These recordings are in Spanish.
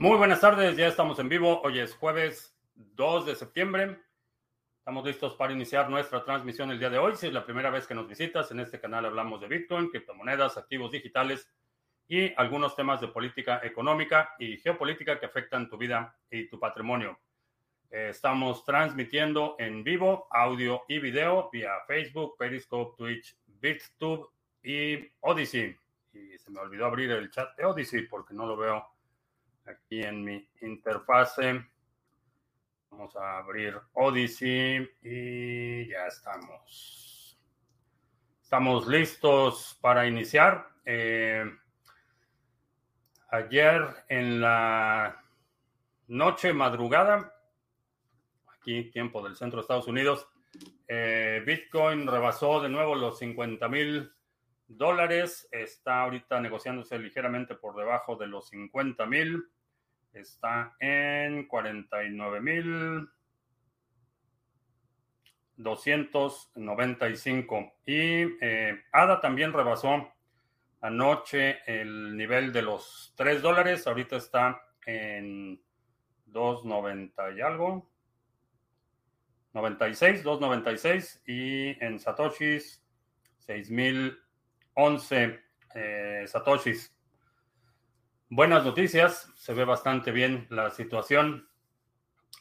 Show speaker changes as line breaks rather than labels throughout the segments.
Muy buenas tardes, ya estamos en vivo. Hoy es jueves 2 de septiembre. Estamos listos para iniciar nuestra transmisión el día de hoy. Si es la primera vez que nos visitas, en este canal hablamos de Bitcoin, criptomonedas, activos digitales y algunos temas de política económica y geopolítica que afectan tu vida y tu patrimonio. Eh, estamos transmitiendo en vivo audio y video vía Facebook, Periscope, Twitch, BitTube y Odyssey. Y se me olvidó abrir el chat de Odyssey porque no lo veo aquí en mi interfase. Vamos a abrir Odyssey y ya estamos. Estamos listos para iniciar. Eh, ayer en la noche madrugada, aquí tiempo del centro de Estados Unidos, eh, Bitcoin rebasó de nuevo los 50 mil dólares. Está ahorita negociándose ligeramente por debajo de los 50 mil. Está en 49 mil 295. Y eh, ADA también rebasó anoche el nivel de los 3 dólares. Ahorita está en 2.90 y algo. 96, 2.96. Y en Satoshis, 6.011 eh, Satoshis. Buenas noticias, se ve bastante bien la situación.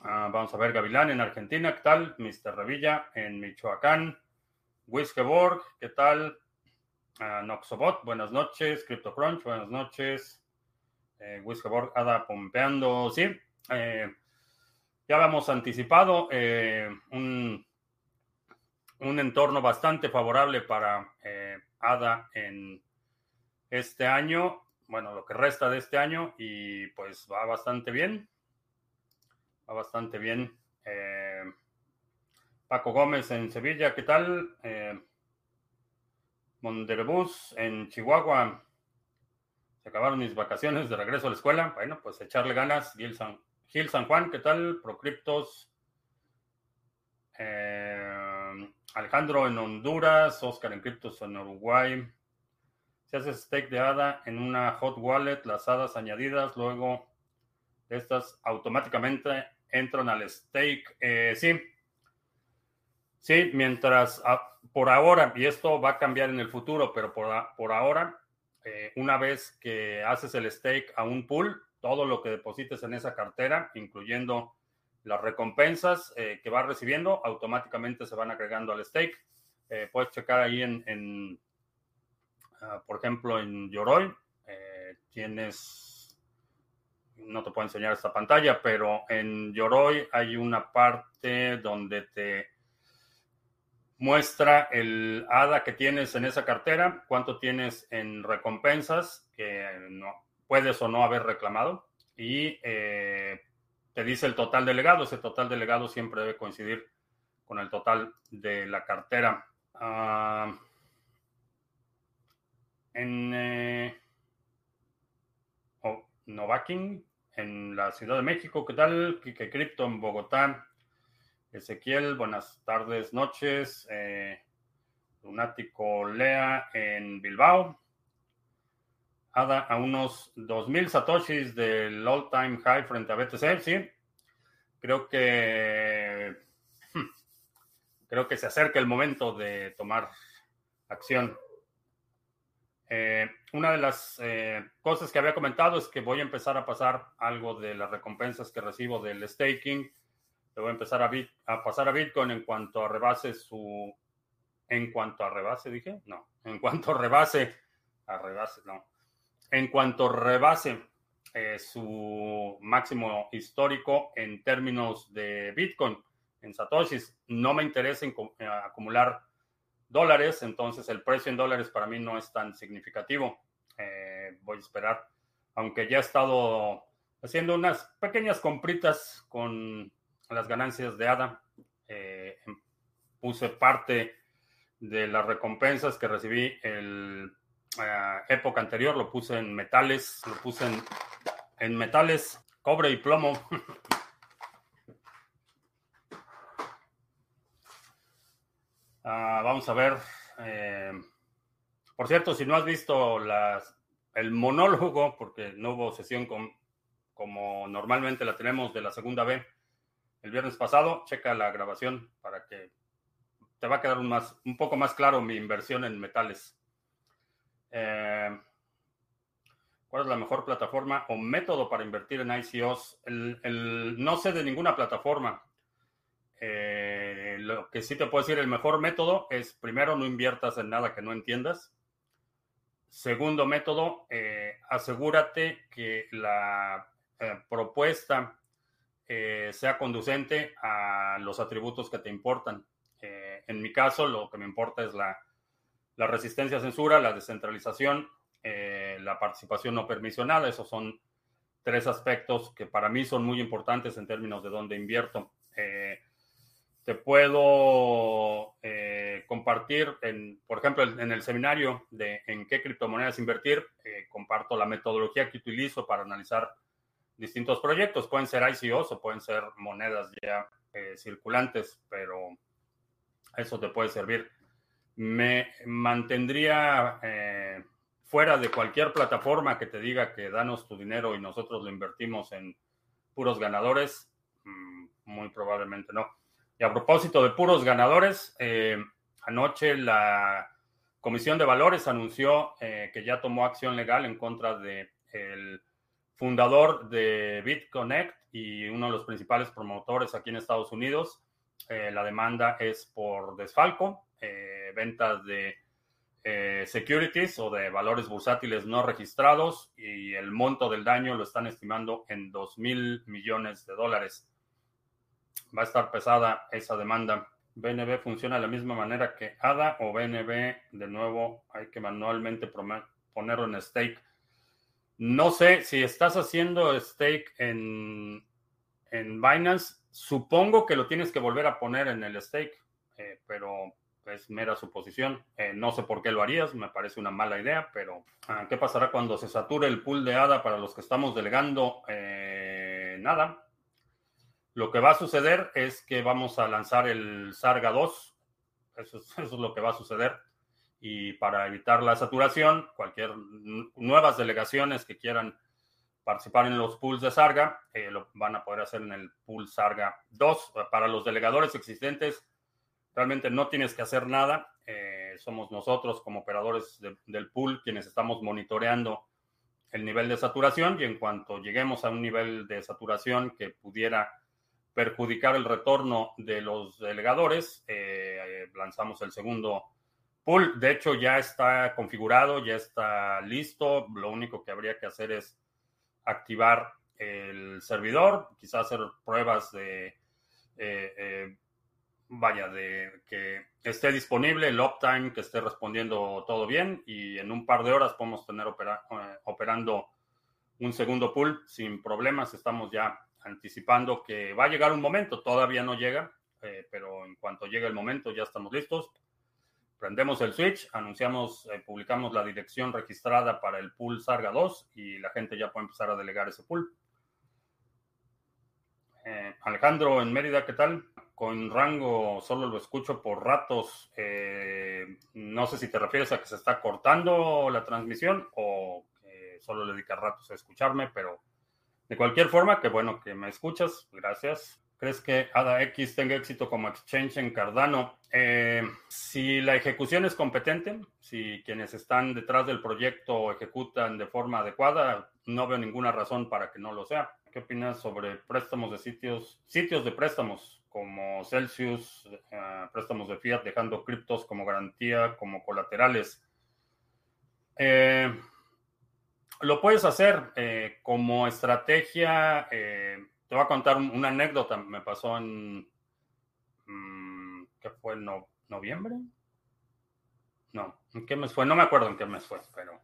Ah, vamos a ver Gavilán en Argentina, ¿qué tal? Mr. Revilla en Michoacán. Wiskeborg, ¿qué tal? Uh, Noxobot, buenas noches. CryptoCrunch, buenas noches. Eh, Wiskeborg, Ada pompeando, sí. Eh, ya habíamos anticipado eh, un, un, entorno bastante favorable para eh, ADA en este año bueno, lo que resta de este año y pues va bastante bien. Va bastante bien. Eh, Paco Gómez en Sevilla, ¿qué tal? Eh, Monderebus en Chihuahua. Se acabaron mis vacaciones de regreso a la escuela. Bueno, pues echarle ganas. Gil San, Gil San Juan, ¿qué tal? Procriptos. Eh, Alejandro en Honduras. Oscar en Criptos en Uruguay. Si haces stake de ADA en una hot wallet, las hadas añadidas, luego estas automáticamente entran al stake. Eh, sí. Sí, mientras ah, por ahora, y esto va a cambiar en el futuro, pero por, por ahora, eh, una vez que haces el stake a un pool, todo lo que deposites en esa cartera, incluyendo las recompensas eh, que vas recibiendo, automáticamente se van agregando al stake. puedes checar ahí en Ah, por ejemplo, en Yoroi eh, tienes, no te puedo enseñar esta pantalla, pero en Yoroi hay una parte donde te muestra el ADA que tienes en esa cartera, cuánto tienes en recompensas que no puedes o no haber reclamado y eh, te dice el total delegado. Ese total delegado siempre debe coincidir con el total de la cartera. Uh, en eh, oh, en la Ciudad de México. ¿Qué tal? Kike Crypto en Bogotá. Ezequiel, buenas tardes, noches. Eh, Lunático Lea en Bilbao. Ada a unos 2.000 satoshis del all-time high frente a BTC, sí. Creo que hmm, creo que se acerca el momento de tomar acción. Eh, una de las eh, cosas que había comentado es que voy a empezar a pasar algo de las recompensas que recibo del staking. Le voy a empezar a, a pasar a Bitcoin en cuanto a rebase su... En cuanto a rebase, dije. No. En cuanto rebase. A rebase, no. En cuanto rebase eh, su máximo histórico en términos de Bitcoin, en Satoshis. No me interesa acumular dólares, entonces el precio en dólares para mí no es tan significativo. Eh, voy a esperar, aunque ya he estado haciendo unas pequeñas compritas con las ganancias de ADA. Eh, em, puse parte de las recompensas que recibí el eh, época anterior, lo puse en metales, lo puse en, en metales, cobre y plomo. Ah, vamos a ver. Eh, por cierto, si no has visto el monólogo, porque no hubo sesión como normalmente la tenemos de la segunda B el viernes pasado. Checa la grabación para que te va a quedar un poco más claro mi inversión en metales. Eh, ¿Cuál es la mejor plataforma o método para invertir en ICOs? no sé de ninguna plataforma. Eh, lo que sí te puedo decir, el mejor método es, primero, no inviertas en nada que no entiendas. Segundo método, eh, asegúrate que la eh, propuesta sea conducente a los atributos que te importan. en mi caso, lo que me importa es la, la resistencia a censura, la descentralización, la participación no permisionada. Esos son tres aspectos que para mí son muy importantes en términos de dónde invierto. Eh, te puedo eh, compartir, en, por ejemplo, en el seminario de en qué criptomonedas invertir, eh, comparto la metodología que utilizo para analizar distintos proyectos. Pueden ser ICOs o pueden ser monedas ya eh, circulantes, pero eso te puede servir. Me mantendría fuera de cualquier plataforma que te diga que danos tu dinero y nosotros lo invertimos en puros ganadores. Mm, muy probablemente no. Y a propósito de puros ganadores, eh, anoche la Comisión de Valores anunció eh, que ya tomó acción legal en contra del el fundador de BitConnect y uno de los principales promotores aquí en Estados Unidos. Eh, la demanda es por desfalco, ventas de securities o de valores bursátiles no registrados y el monto del daño lo están estimando en 2 mil millones de dólares va a estar pesada esa demanda. BNB funciona de la misma manera que ADA o BNB, de nuevo, hay que manualmente ponerlo en stake. No sé si estás haciendo stake en, en Binance, supongo que lo tienes que volver a poner en el stake, eh, pero es mera suposición. Eh, no sé por qué lo harías, me parece una mala idea, pero ah, ¿qué pasará cuando se sature el pool de ADA para los que estamos delegando? Eh, nada, lo que va a suceder es que vamos a lanzar el Sarga 2. Eso es, lo que va a suceder. Y para evitar la saturación, cualquier nuevas delegaciones que quieran participar en los pools de Sarga, eh, lo van a poder hacer en el pool Sarga 2. Para los delegadores existentes, realmente no tienes que hacer nada. Eh, somos nosotros como operadores del pool quienes estamos monitoreando el nivel de saturación y en cuanto lleguemos a un nivel de saturación que pudiera perjudicar el retorno de los delegadores, eh, lanzamos el segundo pool. De hecho, ya está configurado, ya está listo. Lo único que habría que hacer es activar el servidor, quizás hacer pruebas de, eh, eh, vaya, de que esté disponible el uptime, que esté respondiendo todo bien y en un par de horas podemos tener operando un segundo pool sin problemas. Estamos ya anticipando que va a llegar un momento, todavía no llega, eh, pero en cuanto llegue el momento ya estamos listos. Prendemos el switch, anunciamos, eh, publicamos la dirección registrada para el pool Sarga 2 y la gente ya puede empezar a delegar ese pool. Eh, Alejandro en Mérida, ¿qué tal? Con rango solo lo escucho por ratos. no sé si te refieres a que se está cortando la transmisión o solo le dedica ratos a escucharme, pero de cualquier forma, que bueno que me escuchas, gracias. ¿Crees que ADAX tenga éxito como exchange en Cardano? Eh, si la ejecución es competente, si quienes están detrás del proyecto ejecutan de forma adecuada, no veo ninguna razón para que no lo sea. ¿Qué opinas sobre préstamos de sitios, sitios de préstamos como Celsius, eh, préstamos de fiat dejando criptos como garantía, como colaterales? Eh, lo puedes hacer eh, como estrategia. Eh, te voy a contar una anécdota. Me pasó en. Mm, ¿Qué fue? No, ¿Noviembre? No. ¿En qué mes fue? No me acuerdo en qué mes fue, pero.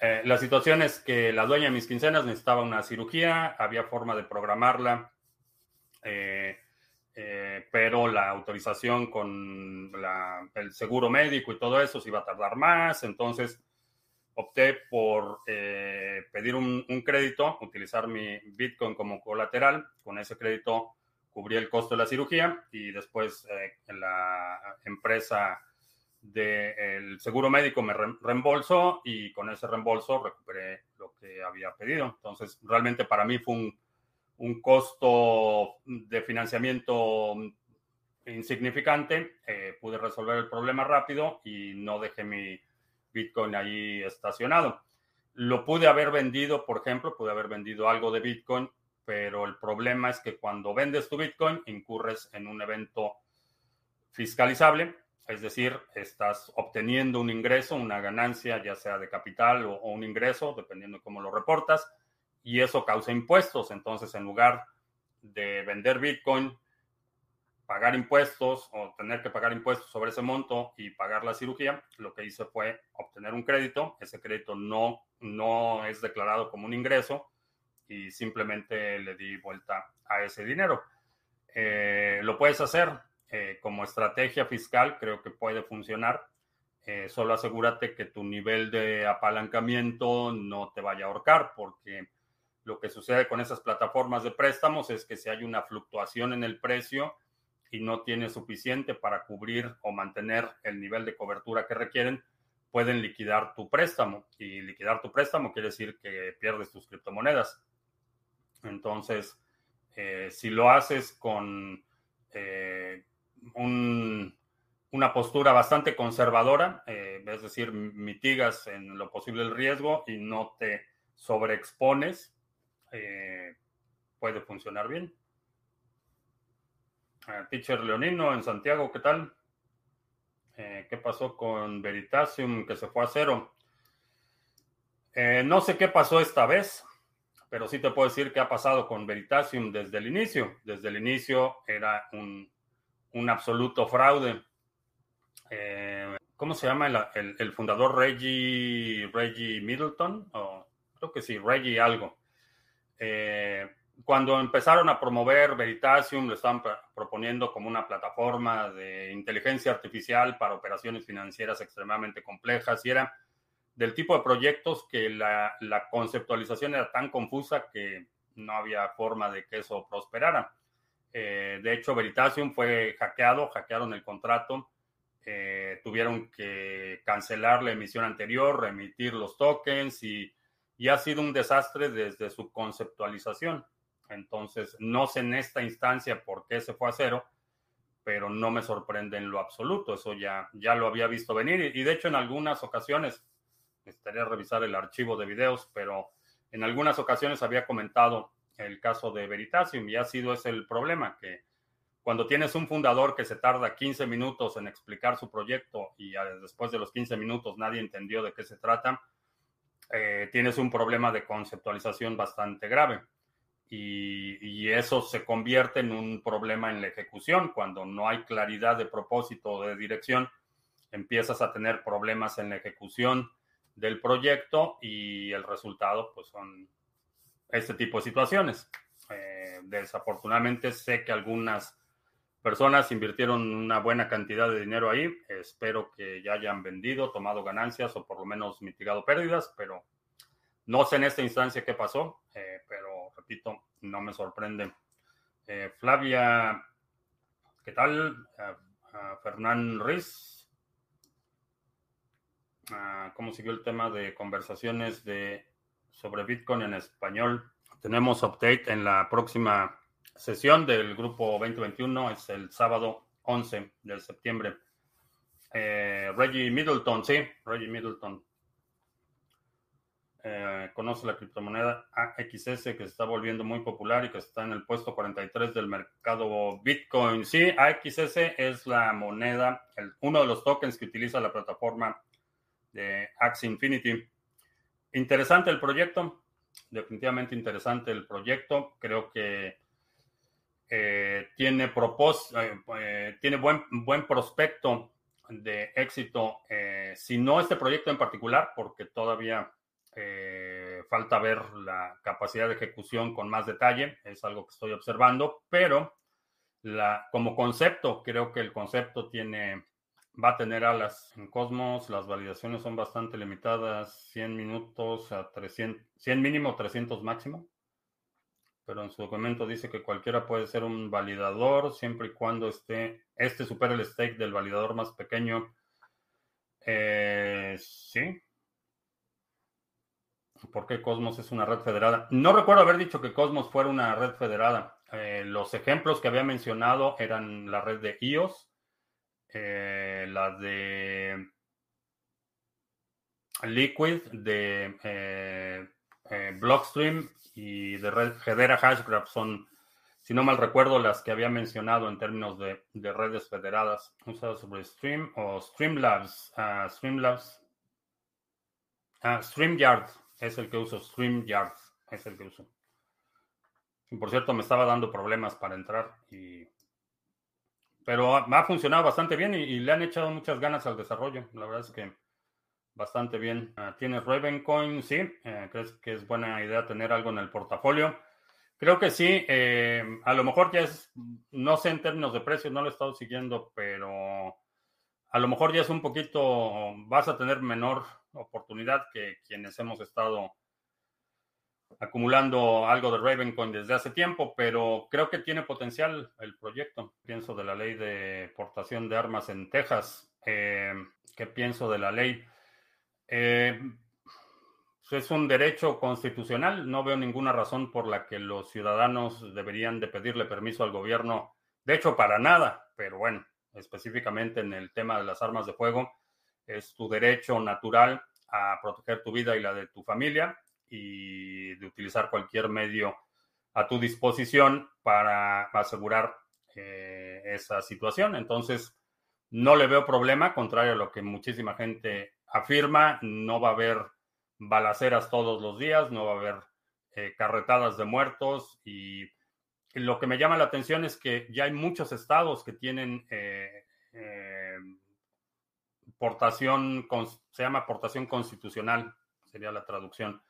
Eh, la situación es que la dueña de mis quincenas necesitaba una cirugía, había forma de programarla, pero la autorización con el seguro médico y todo eso se iba a tardar más, entonces opté por eh, pedir un, crédito, utilizar mi Bitcoin como colateral. Con ese crédito cubrí el costo de la cirugía y después eh, la empresa del seguro médico me reembolsó y con ese reembolso recuperé lo que había pedido. Entonces, realmente para mí fue un, un costo de financiamiento insignificante. Eh, pude resolver el problema rápido y no dejé mi Bitcoin ahí estacionado. Lo pude haber vendido, por ejemplo, pude haber vendido algo de Bitcoin, pero el problema es que cuando vendes tu Bitcoin incurres en un evento fiscalizable es decir, estás obteniendo un ingreso, una ganancia, ya sea de capital o, un ingreso, dependiendo de cómo lo reportas, y eso causa impuestos. Entonces, en lugar de vender Bitcoin, pagar impuestos o tener que pagar impuestos sobre ese monto y pagar la cirugía, lo que hice fue obtener un crédito. Ese crédito no, no es declarado como un ingreso y simplemente le di vuelta a ese dinero. Eh, lo puedes hacer, eh, como estrategia fiscal creo que puede funcionar. Eh, solo asegúrate que tu nivel de apalancamiento no te vaya a ahorcar, porque lo que sucede con esas plataformas de préstamos es que si hay una fluctuación en el precio y no tienes suficiente para cubrir o mantener el nivel de cobertura que requieren, pueden liquidar tu préstamo. Y liquidar tu préstamo quiere decir que pierdes tus criptomonedas. Entonces, eh, si lo haces con una postura bastante conservadora, eh, es decir, mitigas en lo posible el riesgo y no te sobreexpones, eh, puede funcionar bien. Teacher Leonino en Santiago, ¿qué tal? Eh, ¿Qué pasó con Veritasium que se fue a cero? no sé qué pasó esta vez, pero sí te puedo decir qué ha pasado con Veritasium desde el inicio. Desde el inicio era un un absoluto fraude. Eh, ¿Cómo se llama el, fundador Reggie, Reggie Middleton? creo que sí, Reggie algo. Eh, cuando empezaron a promover Veritasium, lo estaban proponiendo como una plataforma de inteligencia artificial para operaciones financieras extremadamente complejas y era del tipo de proyectos que la, la conceptualización era tan confusa que no había forma de que eso prosperara. Eh, de hecho, Veritasium fue hackeado, hackearon el contrato, eh, tuvieron que cancelar la emisión anterior, remitir los tokens y, ha sido un desastre desde su conceptualización. Entonces, no sé en esta instancia por qué se fue a cero, pero no me sorprende en lo absoluto. Eso ya, ya lo había visto venir y de hecho en algunas ocasiones, estaría revisar el archivo de videos, pero en algunas ocasiones había comentado el caso de Veritasium y ha sido ese el problema, que cuando tienes un fundador que se tarda 15 minutos en explicar su proyecto y después de los 15 minutos nadie entendió de qué se trata, eh, tienes un problema de conceptualización bastante grave. Y, y, eso se convierte en un problema en la ejecución. Cuando no hay claridad de propósito o de dirección, empiezas a tener problemas en la ejecución del proyecto y el resultado pues son este tipo de situaciones. Eh, desafortunadamente sé que algunas personas invirtieron una buena cantidad de dinero ahí. Espero que ya hayan vendido, tomado ganancias o por lo menos mitigado pérdidas, pero no sé en esta instancia qué pasó, eh, pero no me sorprende. Eh, Flavia, ¿qué tal? Fernán Riz. Ah, ¿Cómo siguió el tema de conversaciones de sobre Bitcoin en español. Tenemos update en la próxima sesión del grupo 2021, es el sábado 11 de septiembre. Eh, Reggie Middleton, sí, Reggie Middleton. Eh, conoce la criptomoneda AXS que se está volviendo muy popular y que está en el puesto 43 del mercado Bitcoin. Sí, AXS es la moneda, uno de los tokens que utiliza la plataforma de Axie Infinity. Interesante el proyecto, definitivamente interesante el proyecto. Creo que eh, tiene, propós eh, tiene buen, buen prospecto de éxito, si no este proyecto en particular, porque todavía falta ver la capacidad de ejecución con más detalle, es algo que estoy observando, pero la, como concepto, creo que el concepto tiene va a tener alas. En Cosmos las validaciones son bastante limitadas, 100 minutos a 300, 100 mínimo, 300 máximo. Pero en su documento dice que cualquiera puede ser un validador siempre y cuando esté, este supere el stake del validador más pequeño. Eh, sí. ¿Por qué Cosmos es una red federada? No recuerdo haber dicho que Cosmos fuera una red federada. Eh, los ejemplos que había mencionado eran la red de IOS, eh, la de Liquid, de Blockstream y de red Hedera Hashgraph. Son, si no mal recuerdo, las que había mencionado en términos de, redes federadas. Usadas sobre Stream o Streamlabs. Uh, Streamlabs. Uh, StreamYard es el que uso. StreamYard es el que uso. Y por cierto, me estaba dando problemas para entrar y pero ha, funcionado bastante bien y, le han echado muchas ganas al desarrollo. La verdad es que bastante bien. Uh, ¿Tienes Ravencoin? Sí. Eh, ¿Crees que es buena idea tener algo en el portafolio? Creo que sí. Eh, a lo mejor ya es, no sé en términos de precios, no lo he estado siguiendo, pero a lo mejor ya es un poquito, vas a tener menor oportunidad que quienes hemos estado acumulando algo de Ravencoin desde hace tiempo, pero creo que tiene potencial el proyecto. Pienso de la ley de portación de armas en Texas. Eh, ¿Qué pienso de la ley? Eh, es un derecho constitucional. No veo ninguna razón por la que los ciudadanos deberían de pedirle permiso al gobierno. De hecho, para nada. Pero bueno, específicamente en el tema de las armas de fuego, es tu derecho natural a proteger tu vida y la de tu familia y de utilizar cualquier medio a tu disposición para asegurar eh, esa situación. Entonces, no le veo problema, contrario a lo que muchísima gente afirma, no va a haber balaceras todos los días, no va a haber eh, carretadas de muertos y lo que me llama la atención es que ya hay muchos estados que tienen eh, eh, portación, se llama portación constitucional, sería la traducción,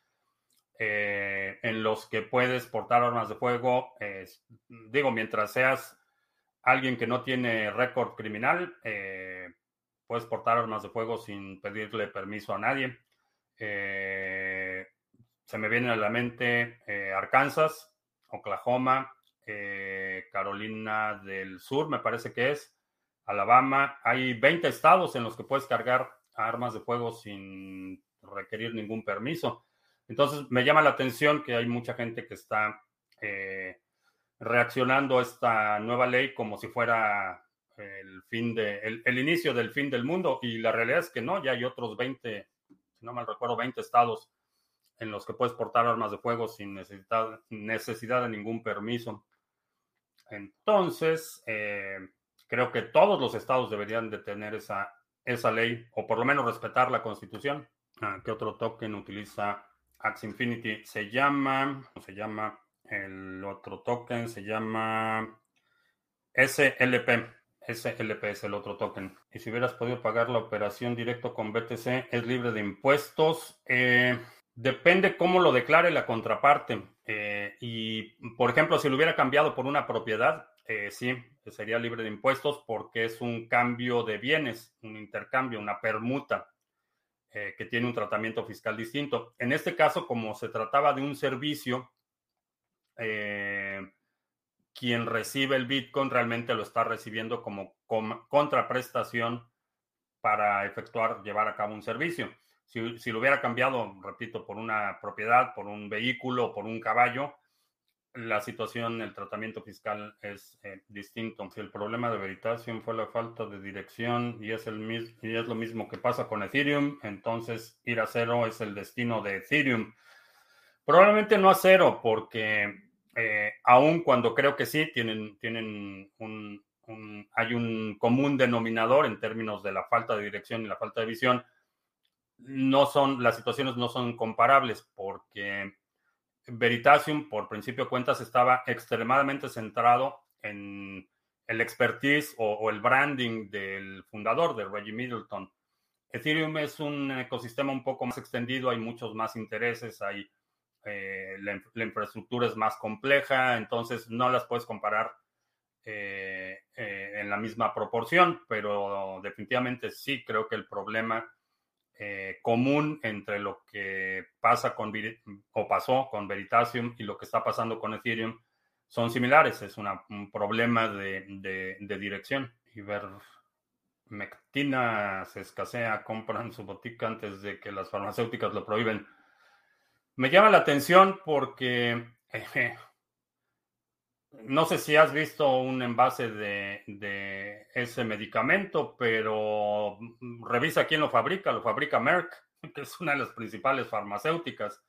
en los que puedes portar armas de fuego, digo, mientras seas alguien que no tiene récord criminal, puedes portar armas de fuego sin pedirle permiso a nadie. Eh, se me viene a la mente eh, Arkansas, Oklahoma, eh, Carolina del Sur, me parece que es, Alabama. Hay 20 estados en los que puedes cargar armas de fuego sin requerir ningún permiso. Entonces, me llama la atención que hay mucha gente que está reaccionando a esta nueva ley como si fuera el fin de, el, inicio del fin del mundo. Y la realidad es que no, ya hay otros 20, si no mal recuerdo, 20 estados en los que puedes portar armas de fuego sin necesidad, necesidad de ningún permiso. Entonces, eh, creo que todos los estados deberían de tener esa, esa ley, o por lo menos respetar la constitución. Ah, ¿Qué otro token utiliza Axie Infinity? Se llama, se llama, el otro token se llama SLP. SLP es el otro token. Y si hubieras podido pagar la operación directo con BTC, ¿es libre de impuestos? Eh, depende cómo lo declare la contraparte. Eh, y, por ejemplo, si lo hubiera cambiado por una propiedad, eh, sí, sería libre de impuestos porque es un cambio de bienes, un intercambio, una permuta que tiene un tratamiento fiscal distinto. En este caso, como se trataba de un servicio, quien recibe el Bitcoin realmente lo está recibiendo como contraprestación para efectuar, llevar a cabo un servicio. Si, lo hubiera cambiado, repito, por una propiedad, por un vehículo, por un caballo, la situación, el tratamiento fiscal es eh, distinto. Si el problema de Veritasium fue la falta de dirección y es, el, y es lo mismo que pasa con Ethereum, entonces ir a cero es el destino de Ethereum. Probablemente no a cero, porque eh, cuando creo que sí, tienen, tienen un, hay un común denominador en términos de la falta de dirección y la falta de visión, no son, las situaciones no son comparables porque Veritasium, por principio de cuentas, estaba extremadamente centrado en el expertise o, el branding del fundador, de Reggie Middleton. Ethereum es un ecosistema un poco más extendido, hay muchos más intereses, hay eh, la, infraestructura es más compleja, entonces no las puedes comparar eh, eh, en la misma proporción, pero definitivamente sí creo que el problema común entre lo que pasa con o pasó con Veritasium y lo que está pasando con Ethereum son similares, es un problema de, de, dirección y ver Mectina se escasea, compran su botica antes de que las farmacéuticas lo prohíben. Me llama la atención porque eh, no sé si has visto un envase de, ese medicamento, pero revisa quién lo fabrica. Lo fabrica Merck, que es una de las principales farmacéuticas.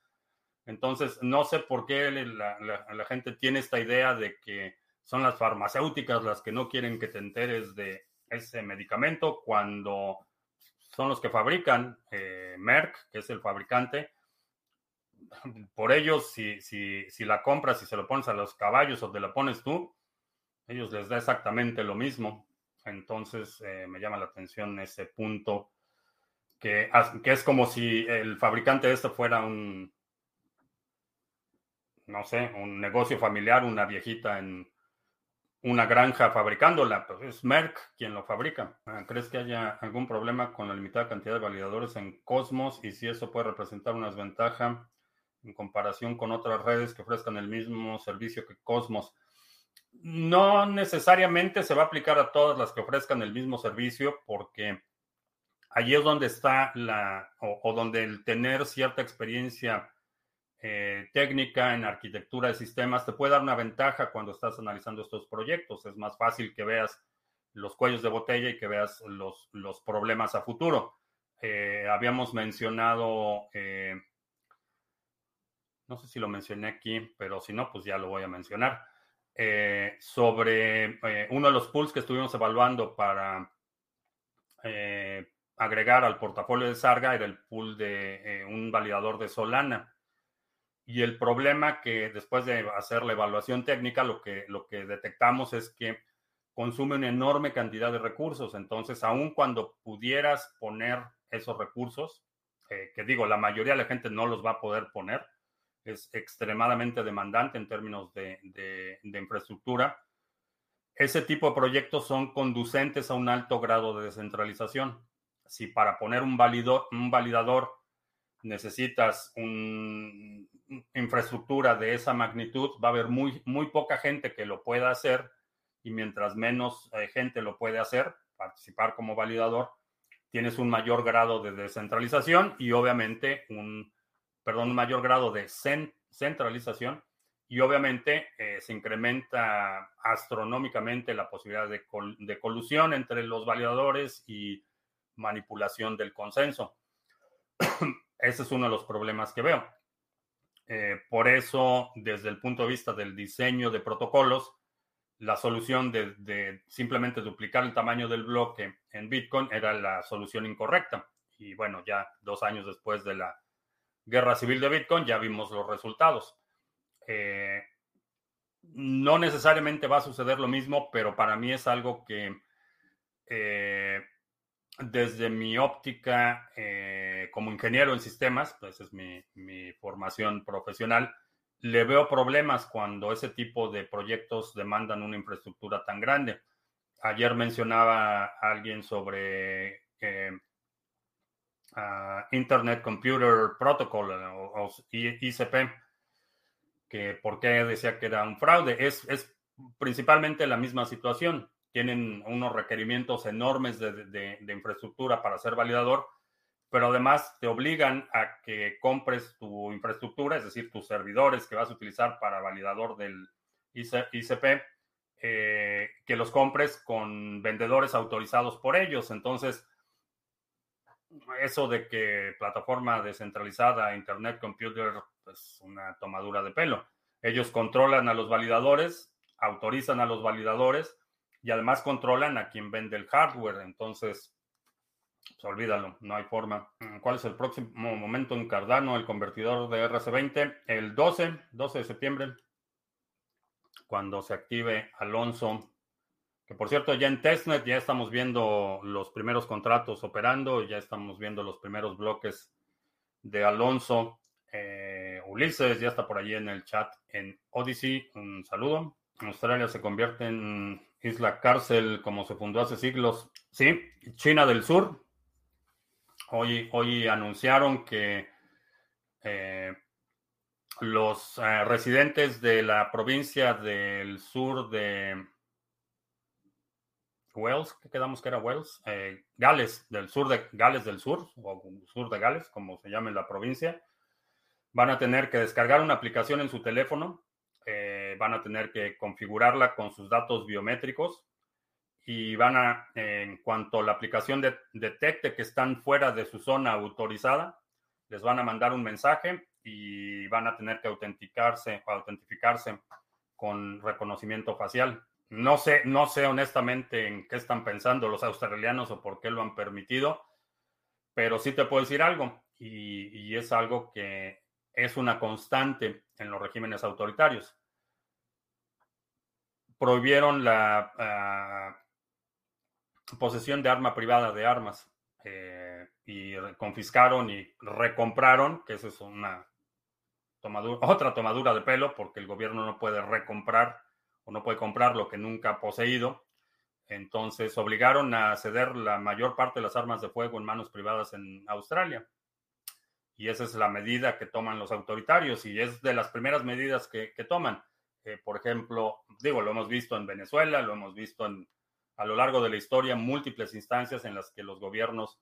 Entonces, no sé por qué la gente tiene esta idea de que son las farmacéuticas las que no quieren que te enteres de ese medicamento cuando son los que fabrican, eh, Merck, que es el fabricante. Por ellos, si, si, si la compras y se lo pones a los caballos o te la pones tú, ellos les da exactamente lo mismo. Entonces eh, me llama la atención ese punto, que, que es como si el fabricante de esto fuera un, no sé, un negocio familiar, una viejita en una granja fabricándola, pues es Merck quien lo fabrica. Ah, ¿Crees que haya algún problema con la limitada cantidad de validadores en Cosmos y si eso puede representar una desventaja en comparación con otras redes que ofrezcan el mismo servicio que Cosmos? No necesariamente se va a aplicar a todas las que ofrezcan el mismo servicio porque allí es donde está la, o, o donde el tener cierta experiencia eh, técnica en arquitectura de sistemas te puede dar una ventaja cuando estás analizando estos proyectos. Es más fácil que veas los cuellos de botella y que veas los, los problemas a futuro. Eh, habíamos mencionado, eh, no sé si lo mencioné aquí, pero si no, pues ya lo voy a mencionar, sobre uno de los pools que estuvimos evaluando para agregar al portafolio de Sarga era el pool de un validador de Solana. Y el problema que después de hacer la evaluación técnica, lo que, lo que detectamos es que consume una enorme cantidad de recursos. Entonces, aun cuando pudieras poner esos recursos, eh, que digo, la mayoría de la gente no los va a poder poner, es extremadamente demandante en términos de, de infraestructura. Ese tipo de proyectos son conducentes a un alto grado de descentralización. Si para poner un, validor, un validador necesitas una infraestructura de esa magnitud, va a haber muy, muy poca gente que lo pueda hacer y mientras menos eh, gente lo puede hacer, participar como validador, tienes un mayor grado de descentralización y obviamente un, perdón, un mayor grado de centralización y obviamente eh, se incrementa astronómicamente la posibilidad de, de colusión entre los validadores y manipulación del consenso. Ese es uno de los problemas que veo. Eh, por eso, desde el punto de vista del diseño de protocolos, la solución de, simplemente duplicar el tamaño del bloque en Bitcoin era la solución incorrecta. Y bueno, ya dos años después de la guerra civil de Bitcoin, ya vimos los resultados. Eh, no necesariamente va a suceder lo mismo, pero para mí es algo que eh, desde mi óptica eh, como ingeniero en sistemas, pues es mi, formación profesional, le veo problemas cuando ese tipo de proyectos demandan una infraestructura tan grande. Ayer mencionaba alguien sobre eh, Internet Computer Protocol o, ICP, que por qué decía que era un fraude. Es, es principalmente la misma situación tienen unos requerimientos enormes de, infraestructura para ser validador, pero además te obligan a que compres tu infraestructura, es decir, tus servidores que vas a utilizar para validador del ICP, eh, que los compres con vendedores autorizados por ellos. Entonces, eso de que plataforma descentralizada, Internet Computer, pues una tomadura de pelo. Ellos controlan a los validadores, autorizan a los validadores y además controlan a quien vende el hardware. Entonces, pues, olvídalo, no hay forma. Mm, ¿Cuál es el próximo momento en Cardano, el convertidor de RC20? El 12, 12 de septiembre, cuando se active Alonso. Por cierto, ya en testnet ya estamos viendo los primeros contratos operando, ya estamos viendo los primeros bloques de Alonso. Eh, Ulises ya está por allí en el chat en Odyssey. Un saludo. Australia se convierte en isla cárcel como se fundó hace siglos. Sí, China del Sur. Hoy, hoy anunciaron que eh, los eh, residentes de la provincia del sur de Wales, que quedamos que era Wales, eh, Gales del sur de Gales del Sur, o sur de Gales, como se llame la provincia, van a tener que descargar una aplicación en su teléfono, eh, van a tener que configurarla con sus datos biométricos y van a, en cuanto la aplicación detecte que están fuera de su zona autorizada, les van a mandar un mensaje y van a tener que autenticarse autentificarse con reconocimiento facial. No sé, no sé honestamente en qué están pensando los australianos o por qué lo han permitido, pero sí te puedo decir algo, y, es algo que es una constante en los regímenes autoritarios. Prohibieron la ah, posesión de arma privada de armas eh, y confiscaron y recompraron, que eso es una tomadura, otra tomadura de pelo, porque el gobierno no puede recomprar o no puede comprar lo que nunca ha poseído. Entonces obligaron a ceder la mayor parte de las armas de fuego en manos privadas en Australia. Y esa es la medida que toman los autoritarios y es de las primeras medidas que, toman. Eh, por ejemplo, digo, lo hemos visto en Venezuela, lo hemos visto a lo largo de la historia, múltiples instancias en las que los gobiernos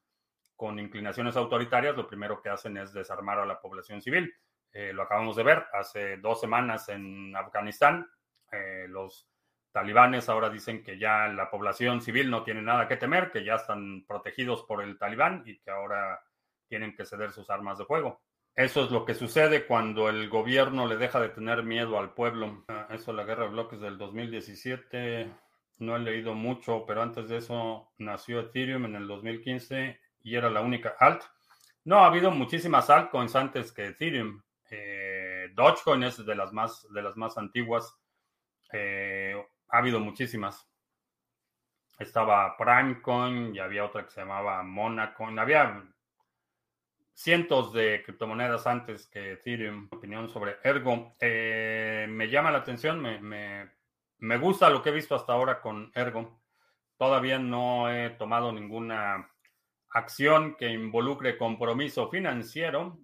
con inclinaciones autoritarias lo primero que hacen es desarmar a la población civil. Eh, lo acabamos de ver hace dos semanas en Afganistán. Eh, los talibanes ahora dicen que ya la población civil no tiene nada que temer, que ya están protegidos por el talibán y que ahora tienen que ceder sus armas de fuego. Eso es lo que sucede cuando el gobierno le deja de tener miedo al pueblo. Ah, eso, la guerra de bloques del 2017, no he leído mucho, pero antes de eso nació Ethereum en el 2015 y era la única alt. No, ha habido muchísimas altcoins antes que Ethereum. Eh, Dogecoin es de las más, de las más antiguas. Eh, ha habido muchísimas. Estaba Primecoin y había otra que se llamaba Monacoin. Había cientos de criptomonedas antes que Ethereum. Opinión sobre Ergo. Eh, me llama la atención, me, me, me, gusta lo que he visto hasta ahora con Ergo. Todavía no he tomado ninguna acción que involucre compromiso financiero,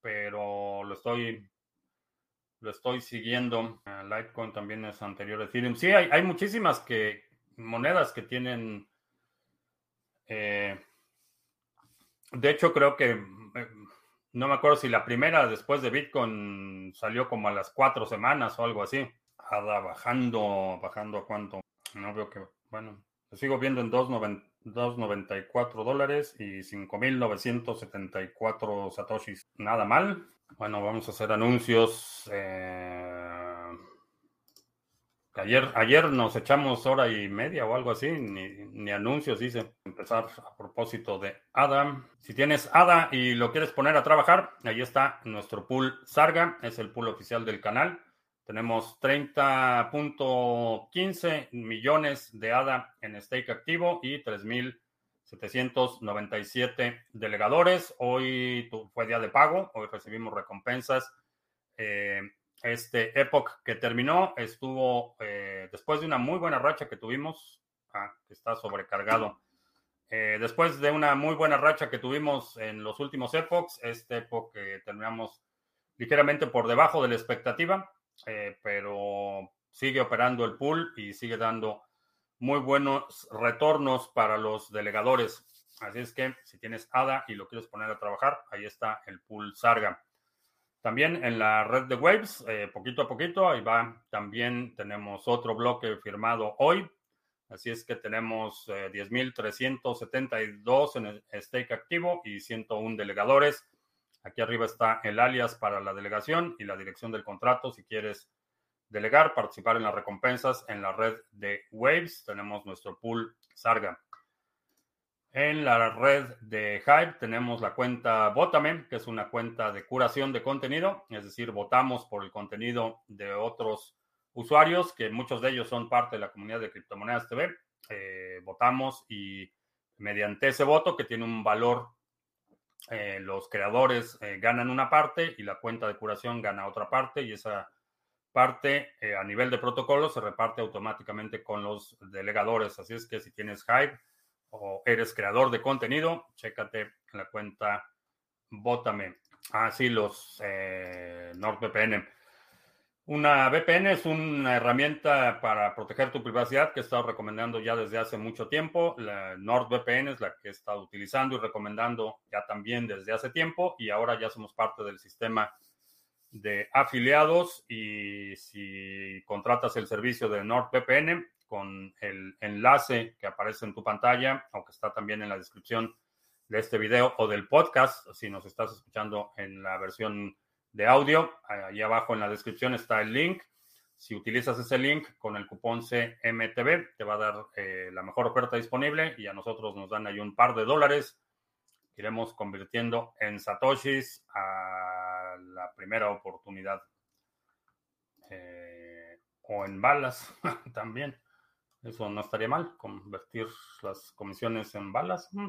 pero lo estoy lo estoy siguiendo. Ah, Litecoin también es anterior a Ethereum. Sí, hay, muchísimas que, monedas que tienen. Eh, de hecho, creo que eh, no me acuerdo si la primera después de Bitcoin salió como a las cuatro semanas o algo así. Ada bajando, bajando a cuánto. No veo que, bueno, lo sigo viendo en 2.94 dólares y 5.974 satoshis. Nada mal. Bueno, vamos a hacer anuncios. Eh, ayer, ayer nos echamos hora y media o algo así, ni, anuncios hice. Empezar a propósito de ADA. Si tienes ADA y lo quieres poner a trabajar, ahí está nuestro pool Sarga, es el pool oficial del canal. Tenemos 30.15 millones de ADA en stake activo y 3.000 797 delegadores. Hoy fue día de pago, hoy recibimos recompensas. Eh, este Epoch que terminó estuvo eh, después de una muy buena racha que tuvimos, ah, está sobrecargado. Eh, después de una muy buena racha que tuvimos en los últimos Epochs, este Epoch terminamos ligeramente por debajo de la expectativa, pero sigue operando el pool y sigue dando muy buenos retornos para los delegadores. Así es que si tienes ADA y lo quieres poner a trabajar, ahí está el pool Sarga. También en la red de Waves, eh, poquito a poquito, ahí va. También tenemos otro bloque firmado hoy. Así es que tenemos 10.372 eh, en el stake activo y 101 delegadores. Aquí arriba está el alias para la delegación y la dirección del contrato si quieres delegar, participar en las recompensas en la red de Waves. Tenemos nuestro pool Sarga. En la red de Hype tenemos la cuenta Votame, que es una cuenta de curación de contenido, es decir, votamos por el contenido de otros usuarios, que muchos de ellos son parte de la comunidad de Criptomonedas TV. Eh, votamos y mediante ese voto, que tiene un valor, eh, los creadores eh, ganan una parte y la cuenta de curación gana otra parte y esa parte eh, a nivel de protocolo se reparte automáticamente con los delegadores. Así es que si tienes Hive o eres creador de contenido, chécate la cuenta Bótame. Ah, los eh, NordVPN. Una VPN es una herramienta para proteger tu privacidad que he estado recomendando ya desde hace mucho tiempo. La NordVPN es la que he estado utilizando y recomendando ya también desde hace tiempo y ahora ya somos parte del sistema de afiliados y si contratas el servicio de NordVPN con el enlace que aparece en tu pantalla o que está también en la descripción de este video o del podcast, si nos estás escuchando en la versión de audio. Ahí abajo en la descripción está el link. Si utilizas ese link con el cupón CMTV, te va a dar eh, la mejor oferta disponible y a nosotros nos dan ahí un par de dólares. Iremos convirtiendo en satoshis a la primera oportunidad. Eh, o en balas también. Eso no estaría mal, convertir las comisiones en balas. Mm,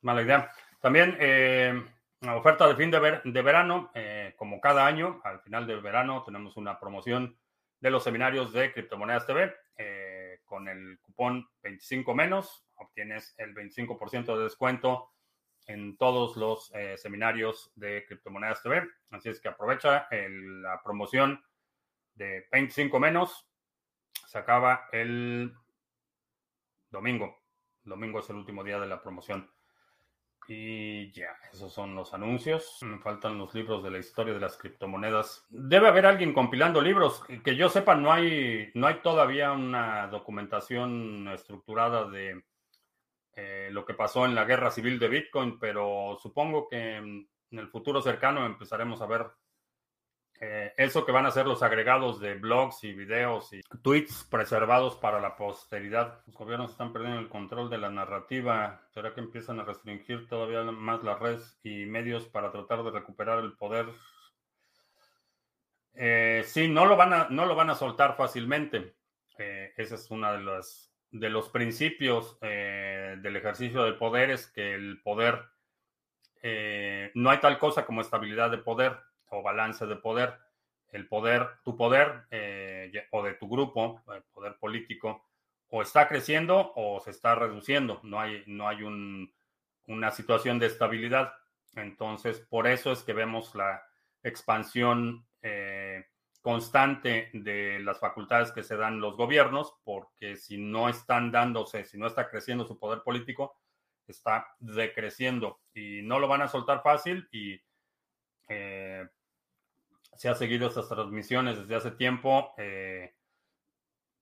mala idea. También eh, oferta de fin de, verano, eh, como cada año, al final del verano tenemos una promoción de los seminarios de Criptomonedas TV. Eh, con el cupón 25 menos, obtienes el 25% de descuento en todos los eh, seminarios de Criptomonedas TV. Así es que aprovecha la promoción de 25 menos. Se acaba el domingo. Domingo es el último día de la promoción. Y ya, esos son los anuncios. Me faltan los libros de la historia de las criptomonedas. Debe haber alguien compilando libros. Que yo sepa, no hay, no hay todavía una documentación estructurada de eh, lo que pasó en la guerra civil de Bitcoin, pero supongo que en el futuro cercano empezaremos a ver eh, eso que van a ser los agregados de blogs y videos y tweets preservados para la posteridad. Los gobiernos están perdiendo el control de la narrativa. ¿Será que empiezan a restringir todavía más las redes y medios para tratar de recuperar el poder? Eh, sí, no lo van a, no lo van a soltar fácilmente. Eh, ese es uno de los, de los principios eh, del ejercicio del poder, es que el poder, no hay tal cosa como estabilidad de poder o balance de poder. El poder, tu poder eh, o de tu grupo, el poder político, o está creciendo o se está reduciendo. No hay, no hay una situación de estabilidad. Entonces, por eso es que vemos la expansión eh, constante de las facultades que se dan los gobiernos, porque si no están dándose, si no está creciendo su poder político, está decreciendo y no lo van a soltar fácil y eh, se ha seguido estas transmisiones desde hace tiempo. Eh,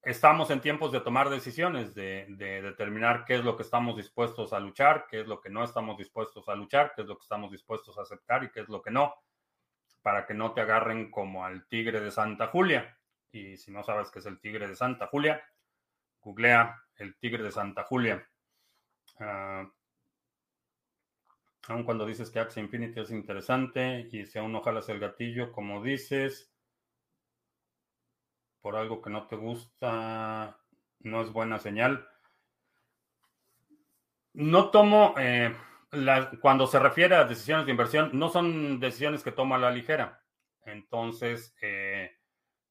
estamos en tiempos de tomar decisiones, de, determinar qué es lo que estamos dispuestos a luchar, qué es lo que no estamos dispuestos a luchar, qué es lo que estamos dispuestos a aceptar y qué es lo que no, para que no te agarren como al tigre de Santa Julia. Y si no sabes qué es el tigre de Santa Julia, googlea el tigre de Santa Julia. Ah, Aun cuando dices que Axie Infinity es interesante y si aún no jalas el gatillo, como dices, por algo que no te gusta, no es buena señal. No tomo, eh, cuando se refiere a decisiones de inversión, no son decisiones que tomo a la ligera. Entonces, eh,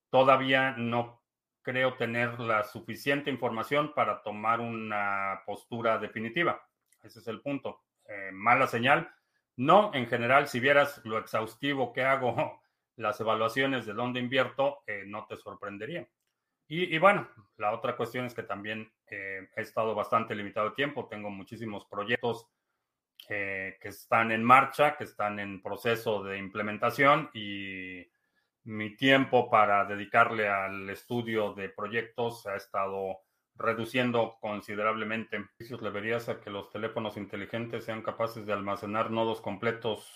todavía no creo tener la suficiente información para tomar una postura definitiva. Ese es el punto. Eh, mala señal. No, en general, si vieras lo exhaustivo que hago, las evaluaciones de dónde invierto, eh, no te sorprendería. Y, bueno, la otra cuestión es que también eh, he estado bastante limitado de tiempo. Tengo muchísimos proyectos que están en marcha, que están en proceso de implementación y mi tiempo para dedicarle al estudio de proyectos ha estado reduciendo considerablemente. ¿Le verías a que los teléfonos inteligentes sean capaces de almacenar nodos completos?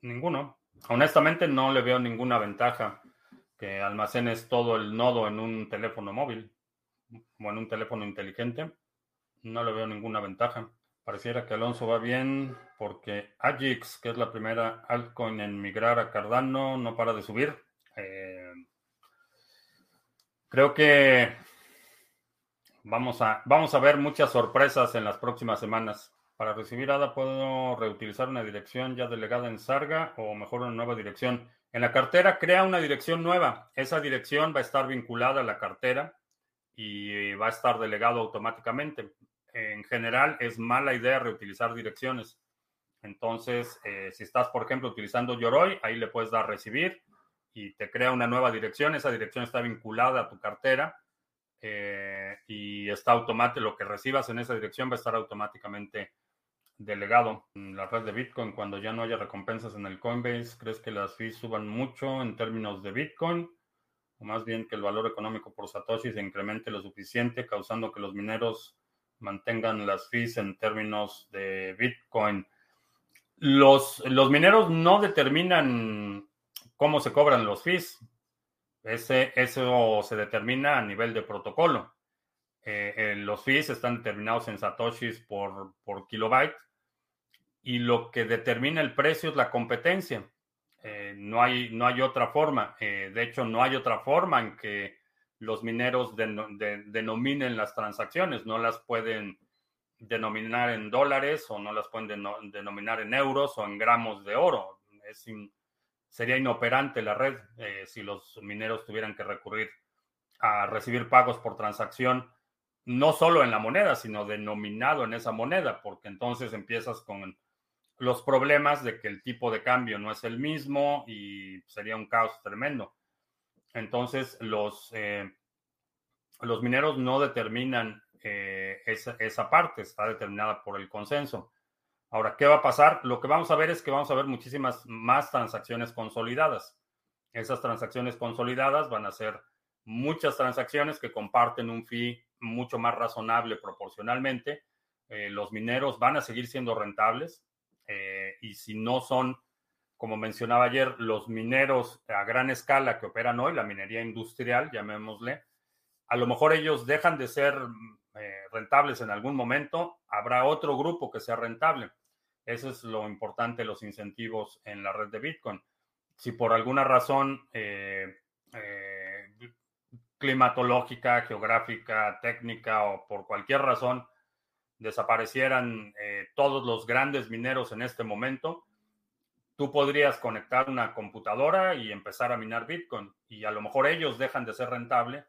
Ninguno. Honestamente no le veo ninguna ventaja que almacenes todo el nodo en un teléfono móvil o en un teléfono inteligente. No le veo ninguna ventaja. Pareciera que Alonso va bien porque Agix, que es la primera altcoin en migrar a Cardano, no para de subir. Eh, creo que Vamos a, vamos a ver muchas sorpresas en las próximas semanas. Para recibir ADA puedo reutilizar una dirección ya delegada en Sarga o mejor una nueva dirección. En la cartera crea una dirección nueva. Esa dirección va a estar vinculada a la cartera y va a estar delegado automáticamente. En general es mala idea reutilizar direcciones. Entonces, eh, si estás, por ejemplo, utilizando Yoroi, ahí le puedes dar recibir y te crea una nueva dirección. Esa dirección está vinculada a tu cartera eh, y está automático. Lo que recibas en esa dirección va a estar automáticamente delegado. En la red de Bitcoin, cuando ya no haya recompensas en el Coinbase, ¿crees que las fees suban mucho en términos de Bitcoin? O más bien que el valor económico por Satoshi se incremente lo suficiente, causando que los mineros mantengan las fees en términos de Bitcoin. Los, los mineros no determinan cómo se cobran los fees. Eso se determina a nivel de protocolo. Eh, eh, los fees están determinados en satoshis por, por kilobyte y lo que determina el precio es la competencia. Eh, no, hay, no hay otra forma. de hecho, no hay otra forma en que los mineros denominen las transacciones. No las pueden denominar en dólares o no las pueden denominar en euros o en gramos de oro. Es sería inoperante la red eh, si los mineros tuvieran que recurrir a recibir pagos por transacción, no solo en la moneda, sino denominado en esa moneda, porque entonces empiezas con los problemas de que el tipo de cambio no es el mismo y sería un caos tremendo. Entonces, los, eh, los mineros no determinan eh, esa, esa, parte, está determinada por el consenso. Ahora, ¿qué va a pasar? Lo que vamos a ver es que vamos a ver muchísimas más transacciones consolidadas. Esas transacciones consolidadas van a ser muchas transacciones que comparten un fee mucho más razonable proporcionalmente. Eh, los mineros van a seguir siendo rentables eh, y si no son, como mencionaba ayer, los mineros a gran escala que operan hoy, la minería industrial, llamémosle, a lo mejor ellos dejan de ser eh, rentables en algún momento, habrá otro grupo que sea rentable. Eso es lo importante, los incentivos en la red de Bitcoin. Si por alguna razón eh, eh, climatológica, geográfica, técnica o por cualquier razón desaparecieran todos los grandes mineros en este momento, tú podrías conectar una computadora y empezar a minar Bitcoin. Y a lo mejor ellos dejan de ser rentable,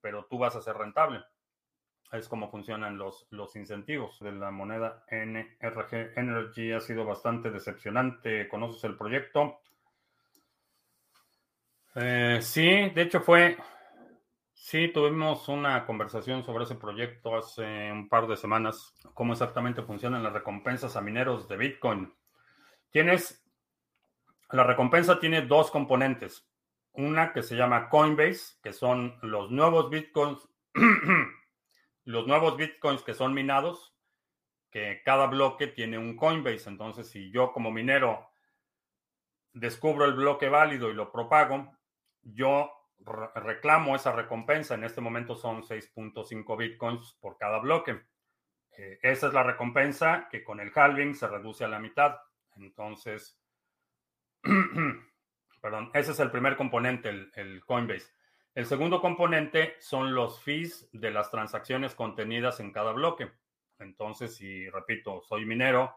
pero tú vas a ser rentable es como funcionan los, los incentivos de la moneda NRG Energy. Ha sido bastante decepcionante. ¿Conoces el proyecto? Eh, sí, de hecho fue, sí, tuvimos una conversación sobre ese proyecto hace un par de semanas, cómo exactamente funcionan las recompensas a mineros de Bitcoin. Tienes, la recompensa tiene dos componentes. Una que se llama Coinbase, que son los nuevos Bitcoins los nuevos bitcoins que son minados, que cada bloque tiene un Coinbase. Entonces, si yo como minero descubro el bloque válido y lo propago, yo reclamo esa recompensa. En este momento son 6.5 bitcoins por cada bloque. Eh, esa es la recompensa que con el halving se reduce a la mitad. Entonces, perdón, ese es el primer componente, el Coinbase. El segundo componente son los fees de las transacciones contenidas en cada bloque. Entonces, si repito, soy minero,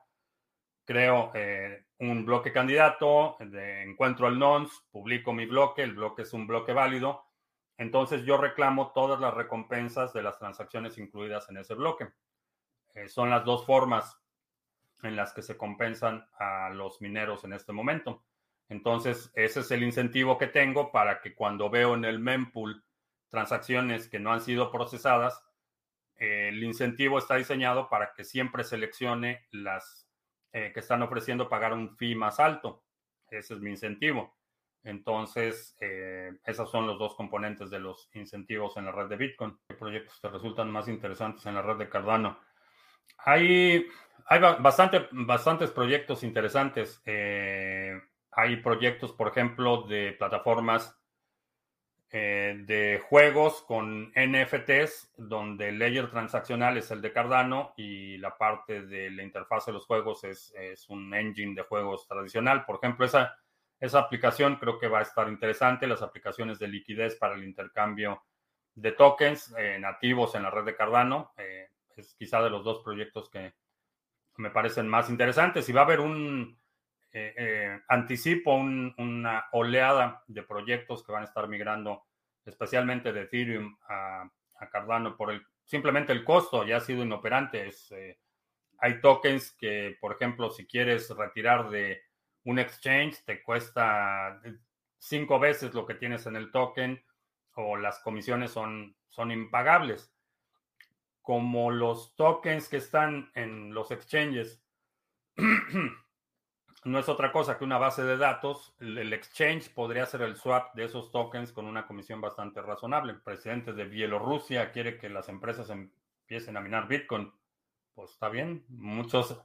creo eh, un bloque candidato, encuentro el nonce, publico mi bloque, el bloque es un bloque válido, entonces yo reclamo todas las recompensas de las transacciones incluidas en ese bloque. Eh, son las dos formas en las que se compensan a los mineros en este momento. Entonces, ese es el incentivo que tengo para que cuando veo en el mempool transacciones que no han sido procesadas, el incentivo está diseñado para que siempre seleccione las eh, que están ofreciendo pagar un fee más alto. Ese es mi incentivo. Entonces, eh, esos son los dos componentes de los incentivos en la red de Bitcoin. ¿Qué proyectos te resultan más interesantes en la red de Cardano? Hay, hay bastante, bastantes proyectos interesantes. Eh, hay proyectos, por ejemplo, de plataformas eh, de juegos con NFTs, donde el layer transaccional es el de Cardano y la parte de la interfaz de los juegos es, un engine de juegos tradicional. Por ejemplo, esa, esa aplicación creo que va a estar interesante. Las aplicaciones de liquidez para el intercambio de tokens eh, nativos en la red de Cardano. Eh, es quizá de los dos proyectos que me parecen más interesantes. Y va a haber un eh, eh, anticipo una oleada de proyectos que van a estar migrando especialmente de Ethereum a, Cardano por el simplemente el costo ya ha sido inoperante. Eh, hay tokens que, por ejemplo, si quieres retirar de un exchange, te cuesta cinco veces lo que tienes en el token o las comisiones son, son impagables. Como los tokens que están en los exchanges no es otra cosa que una base de datos, el exchange podría hacer el swap de esos tokens con una comisión bastante razonable. El presidente de Bielorrusia quiere que las empresas empiecen a minar Bitcoin. Pues está bien, muchos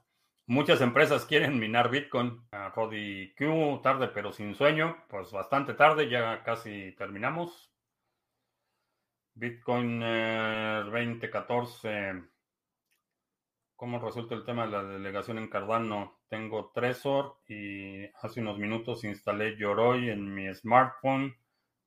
Muchas empresas quieren minar Bitcoin. Uh, Rodi Q, tarde pero sin sueño. Pues bastante tarde, ya casi terminamos. Bitcoin 2014. ¿Cómo resulta el tema de la delegación en Cardano? Tengo Trezor y hace unos minutos instalé Yoroi en mi smartphone.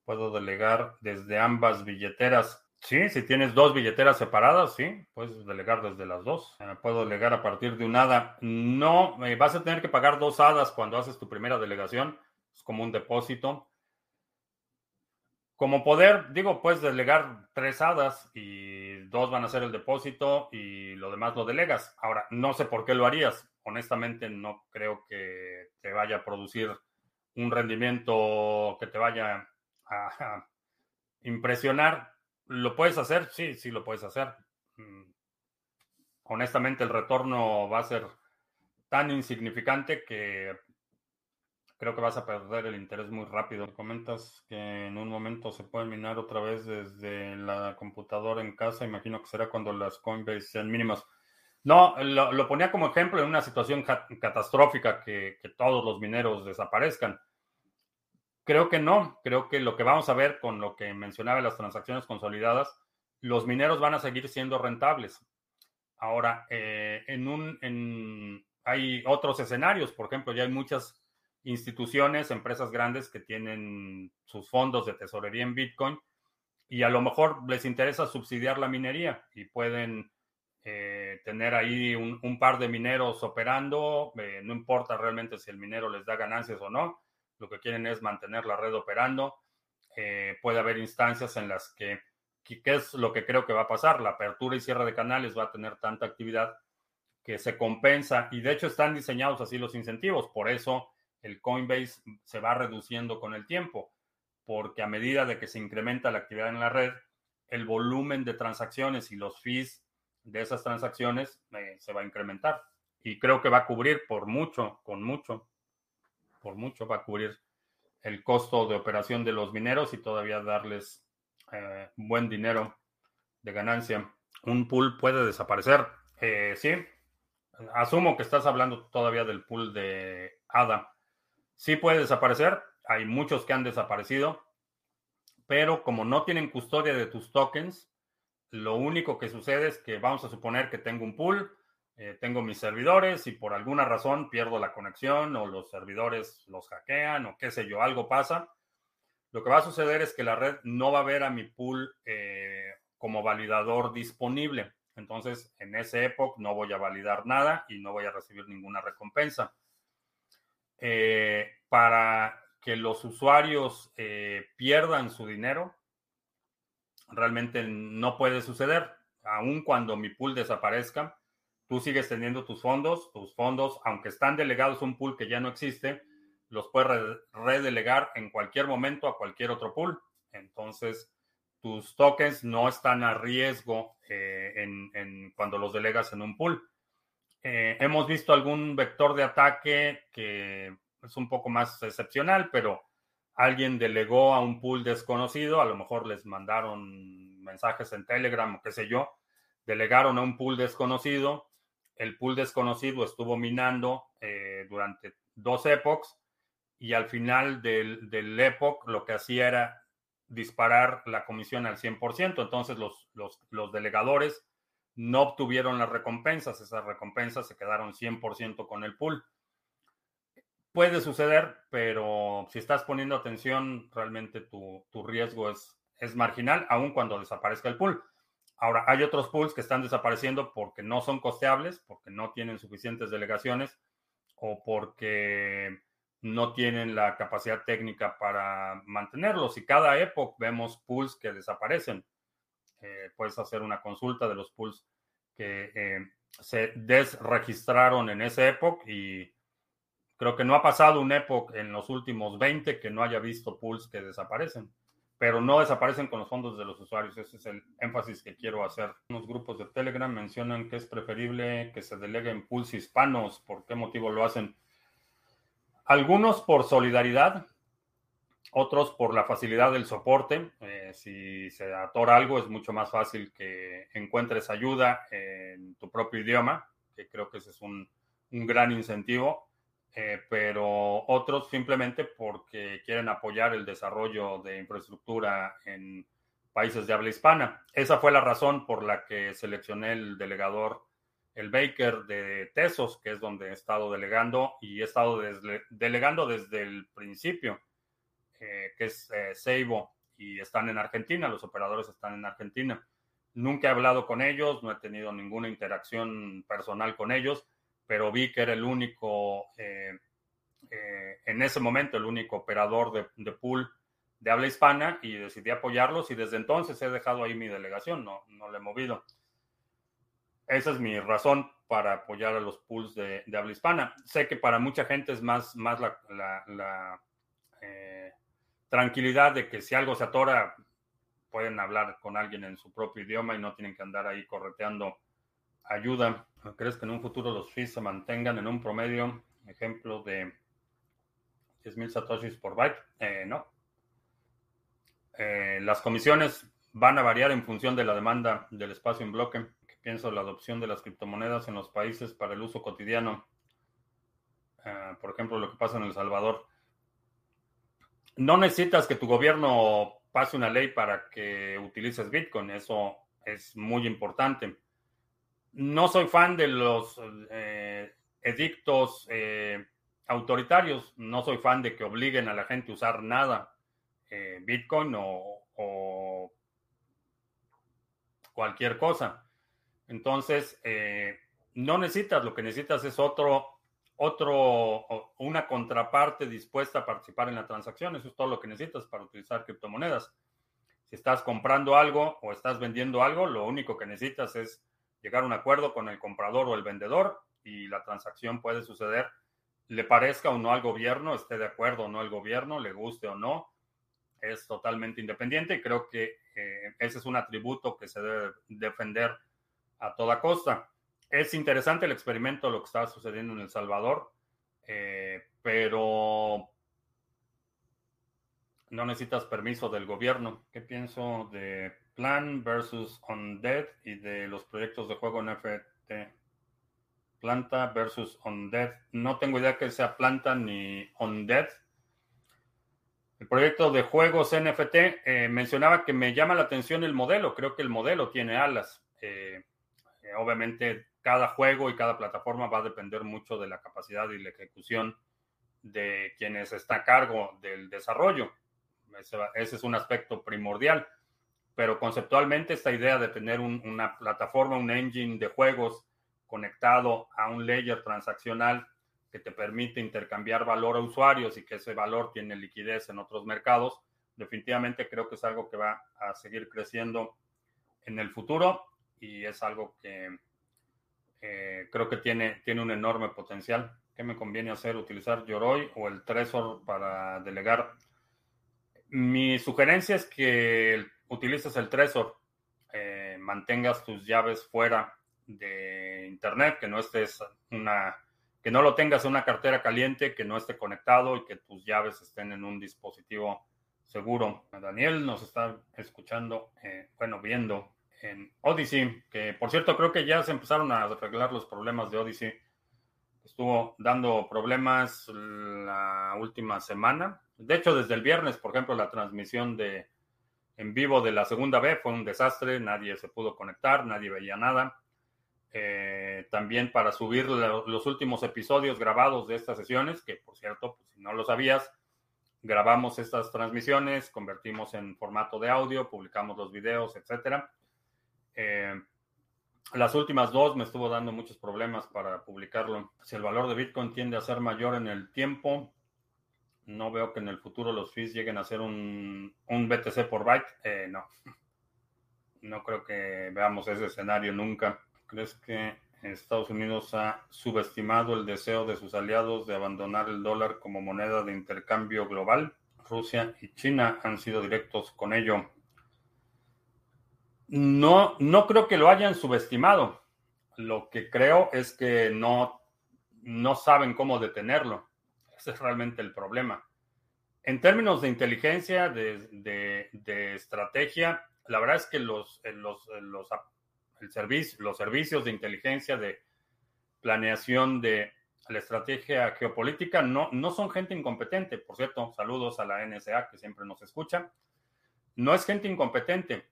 Puedo delegar desde ambas billeteras. Sí, si tienes dos billeteras separadas, sí, puedes delegar desde las dos. Eh, puedo delegar a partir de un ADA. No, eh, vas a tener que pagar dos HADAs cuando haces tu primera delegación. Es como un depósito. Como poder, digo, puedes delegar tres HADAs y dos van a ser el depósito y lo demás lo delegas. Ahora, no sé por qué lo harías. Honestamente, no creo que te vaya a producir un rendimiento que te vaya a impresionar ¿Lo puedes hacer? Sí, sí lo puedes hacer. Mm. Honestamente, el retorno va a ser tan insignificante que creo que vas a perder el interés muy rápido. Comentas que en un momento se puede minar otra vez desde la computadora en casa. Imagino que será cuando las Coinbase sean mínimas. No, lo, ponía como ejemplo en una situación catastrófica que, que todos los mineros desaparezcan. Creo que no, creo que lo que vamos a ver con lo que mencionaba las transacciones consolidadas, los mineros van a seguir siendo rentables. Ahora, eh, en un, hay otros escenarios, por ejemplo, ya hay muchas instituciones, empresas grandes que tienen sus fondos de tesorería en Bitcoin y a lo mejor les interesa subsidiar la minería y pueden eh, tener ahí un, par de mineros operando, eh, no importa realmente si el minero les da ganancias o no, lo que quieren es mantener la red operando. Eh, puede haber instancias en las que, ¿qué es lo que creo que va a pasar? La apertura y cierre de canales va a tener tanta actividad que se compensa y de hecho están diseñados así los incentivos. Por eso el Coinbase se va reduciendo con el tiempo, porque a medida de que se incrementa la actividad en la red, el volumen de transacciones y los fees de esas transacciones eh, se va a incrementar. Y creo que va a cubrir por mucho, con mucho por mucho va a cubrir el costo de operación de los mineros y todavía darles eh, buen dinero de ganancia. Un pool puede desaparecer. Eh, sí, asumo que estás hablando todavía del pool de ADA. Sí puede desaparecer. Hay muchos que han desaparecido. Pero como no tienen custodia de tus tokens, lo único que sucede es que vamos a suponer que tengo un pool eh, tengo mis servidores y por alguna razón pierdo la conexión o los servidores los hackean o qué sé yo, algo pasa. Lo que va a suceder es que la red no va a ver a mi pool eh, como validador disponible. Entonces, en ese época no voy a validar nada y no voy a recibir ninguna recompensa. Eh, para que los usuarios pierdan su dinero, realmente no puede suceder. Aun cuando mi pool desaparezca, tú sigues teniendo tus fondos, tus fondos, aunque están delegados a un pool que ya no existe, los puedes redelegar en cualquier momento a cualquier otro pool. Entonces, tus tokens no están a riesgo eh, en, cuando los delegas en un pool. Eh, hemos visto algún vector de ataque que es un poco más excepcional, pero alguien delegó a un pool desconocido, a lo mejor les mandaron mensajes en Telegram o qué sé yo, delegaron a un pool desconocido, el pool desconocido estuvo minando eh, durante dos epochs y al final del, del epoch lo que hacía era disparar la comisión al 100%. Entonces los, los, delegadores no obtuvieron las recompensas, esas recompensas se quedaron 100% con el pool. Puede suceder, pero si estás poniendo atención, realmente tu, tu riesgo es, es marginal, aun cuando desaparezca el pool. Ahora, hay otros pools que están desapareciendo porque no son costeables, porque no tienen suficientes delegaciones o porque no tienen la capacidad técnica para mantenerlos. Y cada época vemos pools que desaparecen. Eh, puedes hacer una consulta de los pools que eh, se desregistraron en esa época y creo que no ha pasado un época en los últimos 20 que no haya visto pools que desaparecen, pero no desaparecen con los fondos de los usuarios. Ese es el énfasis que quiero hacer. Unos grupos de Telegram mencionan que es preferible que se deleguen pools hispanos. ¿Por qué motivo lo hacen? Algunos por solidaridad, otros por la facilidad del soporte. Eh, si se atora algo, es mucho más fácil que encuentres ayuda en tu propio idioma, que creo que ese es un, un gran incentivo. Eh, pero otros simplemente porque quieren apoyar el desarrollo de infraestructura en países de habla hispana. Esa fue la razón por la que seleccioné el delegador, el Baker de Tesos, que es donde he estado delegando y he estado delegando desde el principio, eh, que es eh, Seibo, y están en Argentina, los operadores están en Argentina. Nunca he hablado con ellos, no he tenido ninguna interacción personal con ellos pero vi que era el único, eh, eh, en ese momento, el único operador de, de, pool de habla hispana y decidí apoyarlos y desde entonces he dejado ahí mi delegación, no, no le he movido. Esa es mi razón para apoyar a los pools de, de habla hispana. Sé que para mucha gente es más, más la, tranquilidad de que si algo se atora, pueden hablar con alguien en su propio idioma y no tienen que andar ahí correteando ayuda. ¿Crees que en un futuro los fees se mantengan en un promedio, ejemplo, de 10.000 satoshis por byte? Eh, no. Eh, las comisiones van a variar en función de la demanda del espacio en bloque. ¿Qué pienso de la adopción de las criptomonedas en los países para el uso cotidiano? Uh, por ejemplo, lo que pasa en El Salvador. No necesitas que tu gobierno pase una ley para que utilices Bitcoin. Eso es muy importante no soy fan de los eh, edictos eh, autoritarios, no soy fan de que obliguen a la gente a usar nada, eh, Bitcoin o, o, cualquier cosa. Entonces, no necesitas, lo que necesitas es otro, otro, una contraparte dispuesta a participar en la transacción. Eso es todo lo que necesitas para utilizar criptomonedas. Si estás comprando algo o estás vendiendo algo, lo único que necesitas es llegar a un acuerdo con el comprador o el vendedor y la transacción puede suceder, le parezca o no al gobierno, esté de acuerdo o no el gobierno, le guste o no, es totalmente independiente y creo que eh, ese es un atributo que se debe defender a toda costa. Es interesante el experimento, lo que está sucediendo en El Salvador, eh, pero no necesitas permiso del gobierno. ¿Qué pienso de Plan versus Undead y de los proyectos de juego NFT. Planta versus Undead. No tengo idea que sea planta ni Undead. El proyecto de juegos NFT eh, mencionaba que me llama la atención el modelo. Creo que el modelo tiene alas. Eh, obviamente, cada juego y cada plataforma va a depender mucho de la capacidad y la ejecución de quienes está a cargo del desarrollo. ese es un aspecto primordial pero conceptualmente esta idea de tener una plataforma, un engine de juegos conectado a un layer transaccional que te permite intercambiar valor a usuarios y que ese valor tiene liquidez en otros mercados, definitivamente creo que es algo que va a seguir creciendo en el futuro y es algo que eh, creo que tiene, tiene un enorme potencial. ¿Qué me conviene hacer? ¿Utilizar Yoroi o el Trezor para delegar? Mi sugerencia es que utilices el Trezor, eh, mantengas tus llaves fuera de internet, que no estés una, que no lo tengas en una cartera caliente, que no esté conectado y que tus llaves estén en un dispositivo seguro. Daniel nos está escuchando, eh, bueno, viendo en Odyssey, que por cierto creo que ya se empezaron a arreglar los problemas de Odyssey. Estuvo dando problemas la última semana. De hecho, desde el viernes, por ejemplo, la transmisión de en vivo de la segunda vez fue un desastre, nadie se pudo conectar, nadie veía nada. Eh, también para subir los últimos episodios grabados de estas sesiones, que por cierto, pues, si no lo sabías, grabamos estas transmisiones, convertimos en formato de audio, publicamos los videos, etc. Eh, las últimas dos me estuvo dando muchos problemas para publicarlo. Si el valor de Bitcoin tiende a ser mayor en el tiempo, no veo que en el futuro los fees lleguen a ser un, un BTC por byte. Eh, no. No creo que veamos ese escenario nunca. ¿Crees que Estados Unidos ha subestimado el deseo de sus aliados de abandonar el dólar como moneda de intercambio global. Rusia y China han sido directos con ello. No, no creo que lo hayan subestimado. Lo que creo es que no, no saben cómo detenerlo. Ese es realmente el problema. En términos de inteligencia, de, estrategia, la verdad es que los, los, los el servicio, los servicios de inteligencia, de planeación de la estrategia geopolítica, no, no son gente incompetente. Por cierto, saludos a la NSA que siempre nos escucha. No es gente incompetente.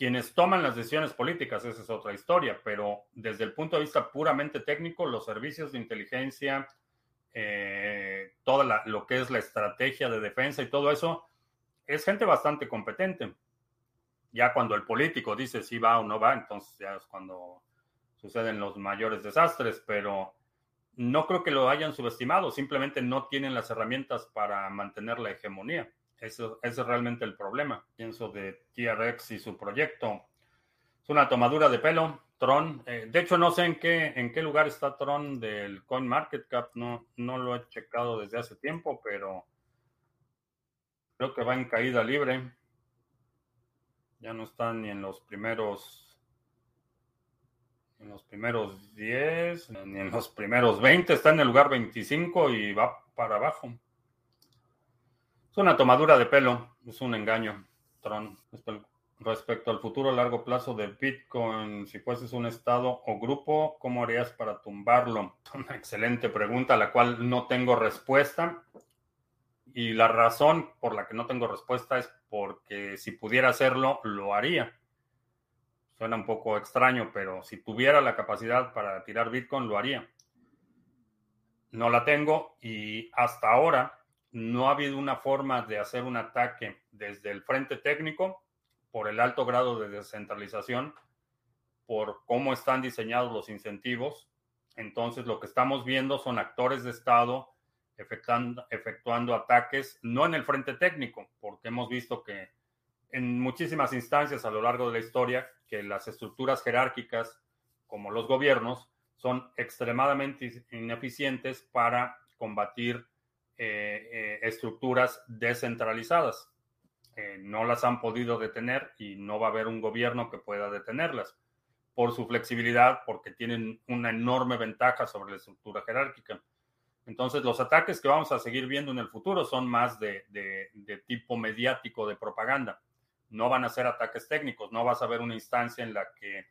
Quienes toman las decisiones políticas, esa es otra historia, pero desde el punto de vista puramente técnico, los servicios de inteligencia, eh, toda lo que es la estrategia de defensa y todo eso, es gente bastante competente. Ya cuando el político dice si va o no va, entonces ya es cuando suceden los mayores desastres, pero no creo que lo hayan subestimado, simplemente no tienen las herramientas para mantener la hegemonía. Eso, es realmente el problema. Pienso de TRX y su proyecto. Es una tomadura de pelo. Tron. Eh, de hecho, no sé en qué, en qué lugar está Tron del CoinMarketCap. No, no lo he checado desde hace tiempo, pero creo que va en caída libre. Ya no están ni en los primeros en los primeros 10, ni en los primeros 20, está en el lugar 25 y va para abajo. Es una tomadura de pelo, es un engaño, Tron. Respecto al futuro a largo plazo de Bitcoin, si fueses un estado o grupo, ¿cómo harías para tumbarlo? Una excelente pregunta a la cual no tengo respuesta. Y la razón por la que no tengo respuesta es porque si pudiera hacerlo, lo haría. Suena un poco extraño, pero si tuviera la capacidad para tirar Bitcoin, lo haría. No la tengo y hasta ahora no ha habido una forma de hacer un ataque desde el frente técnico por el alto grado de descentralización, por cómo están diseñados los incentivos. Entonces, lo que estamos viendo son actores de Estado efectuando, ataques, no en el frente técnico, porque hemos visto que en muchísimas instancias a lo largo de la historia, que las estructuras jerárquicas, como los gobiernos, son extremadamente ineficientes para combatir estructuras descentralizadas. Eh, no las han podido detener y no va a haber un gobierno que pueda detenerlas por su flexibilidad, porque tienen una enorme ventaja sobre la estructura jerárquica. Entonces, los ataques que vamos a seguir viendo en el futuro son más de, tipo mediático, de propaganda. No van a ser ataques técnicos, no vas a ver una instancia en la que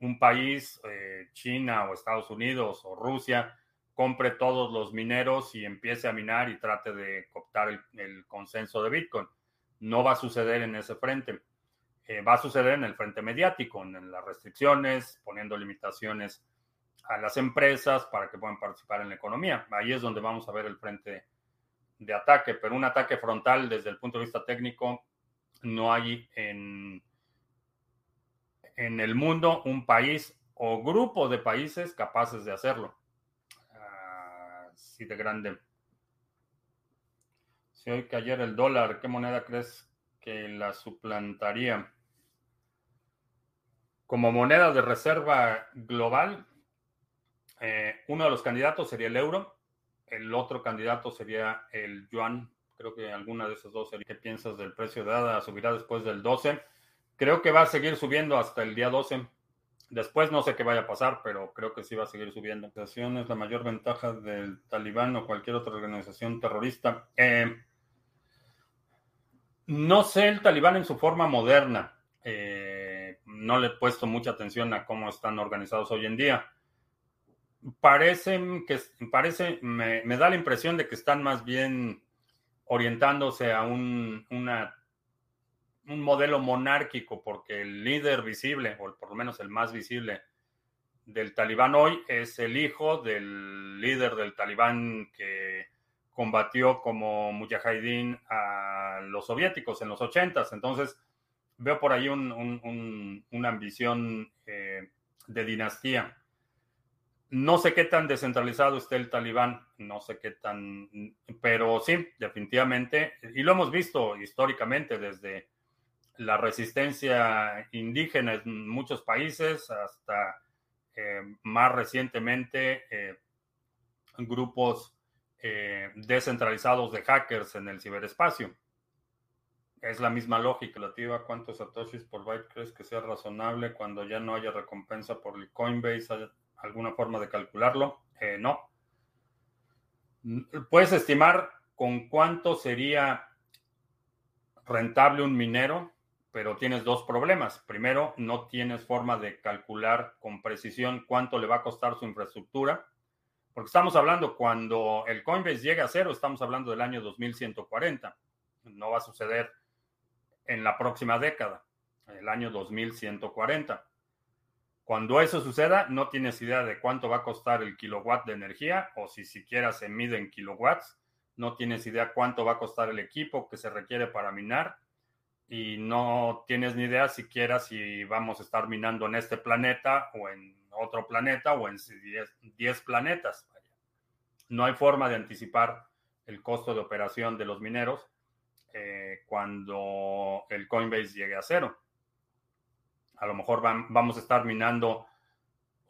un país, eh, China o Estados Unidos o Rusia, compre todos los mineros y empiece a minar y trate de cooptar el, consenso de Bitcoin. No va a suceder en ese frente. Eh, va a suceder en el frente mediático, en las restricciones, poniendo limitaciones a las empresas para que puedan participar en la economía. Ahí es donde vamos a ver el frente de ataque, pero un ataque frontal desde el punto de vista técnico no hay en, en el mundo un país o grupo de países capaces de hacerlo. Así de grande. Si hoy cayera el dólar, ¿qué moneda crees que la suplantaría? Como moneda de reserva global, eh, uno de los candidatos sería el euro, el otro candidato sería el yuan. Creo que alguna de esas dos sería. ¿Qué piensas del precio de ADA? ¿Subirá después del 12? Creo que va a seguir subiendo hasta el día 12. Después no sé qué vaya a pasar, pero creo que sí va a seguir subiendo. La es la mayor ventaja del talibán o cualquier otra organización terrorista. Eh, no sé el talibán en su forma moderna. Eh, no le he puesto mucha atención a cómo están organizados hoy en día parecen que parece, me, da la impresión de que están más bien orientándose a un, una, un modelo monárquico, porque el líder visible, o por lo menos el más visible del talibán hoy, es el hijo del líder del talibán que combatió como mujahideen a los soviéticos en los ochentas. Entonces, veo por ahí una ambición eh, de dinastía. No sé qué tan descentralizado esté el talibán, no sé qué tan, pero sí, definitivamente, y lo hemos visto históricamente desde la resistencia indígena en muchos países hasta más recientemente, grupos descentralizados de hackers en el ciberespacio. Es la misma lógica relativa cuántos satoshis por byte crees que sea razonable cuando ya no haya recompensa por el Coinbase. alguna forma de calcularlo? no. Puedes estimar con cuánto sería rentable un minero, pero tienes dos problemas. Primero, no tienes forma de calcular con precisión cuánto le va a costar su infraestructura, porque estamos hablando cuando el Coinbase llegue a cero, estamos hablando del año 2140. No va a suceder en la próxima década, el año 2140. Cuando eso suceda, no tienes idea de cuánto va a costar el kilowatt de energía o si siquiera se mide en kilowatts no tienes idea cuánto va a costar el equipo que se requiere para minar y no tienes ni idea siquiera si vamos a estar minando en este planeta o en otro planeta o en 10 planetas. No hay forma de anticipar el costo de operación de los mineros eh, cuando el Coinbase llegue a cero. A lo mejor vamos a estar minando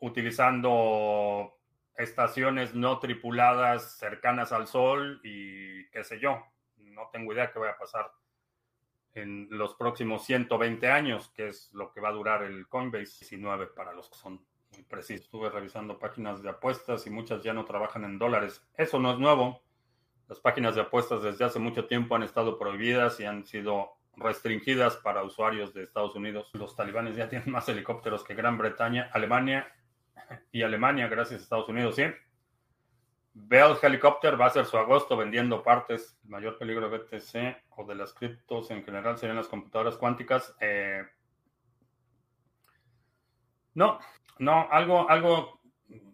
utilizando estaciones no tripuladas cercanas al Sol y qué sé yo. No tengo idea qué va a pasar en los próximos 120 años, que es lo que va a durar el Coinbase 19 para los que son muy precisos. Estuve revisando páginas de apuestas y muchas ya no trabajan en dólares. Eso no es nuevo. Las páginas de apuestas desde hace mucho tiempo han estado prohibidas y han sido restringidas para usuarios de Estados Unidos. Los talibanes ya tienen más helicópteros que Gran Bretaña, Alemania y Alemania, gracias a Estados Unidos, sí. Bell Helicopter va a ser su agosto vendiendo partes. El mayor peligro de BTC o de las criptos en general serían las computadoras cuánticas. Eh, no, no, algo, algo,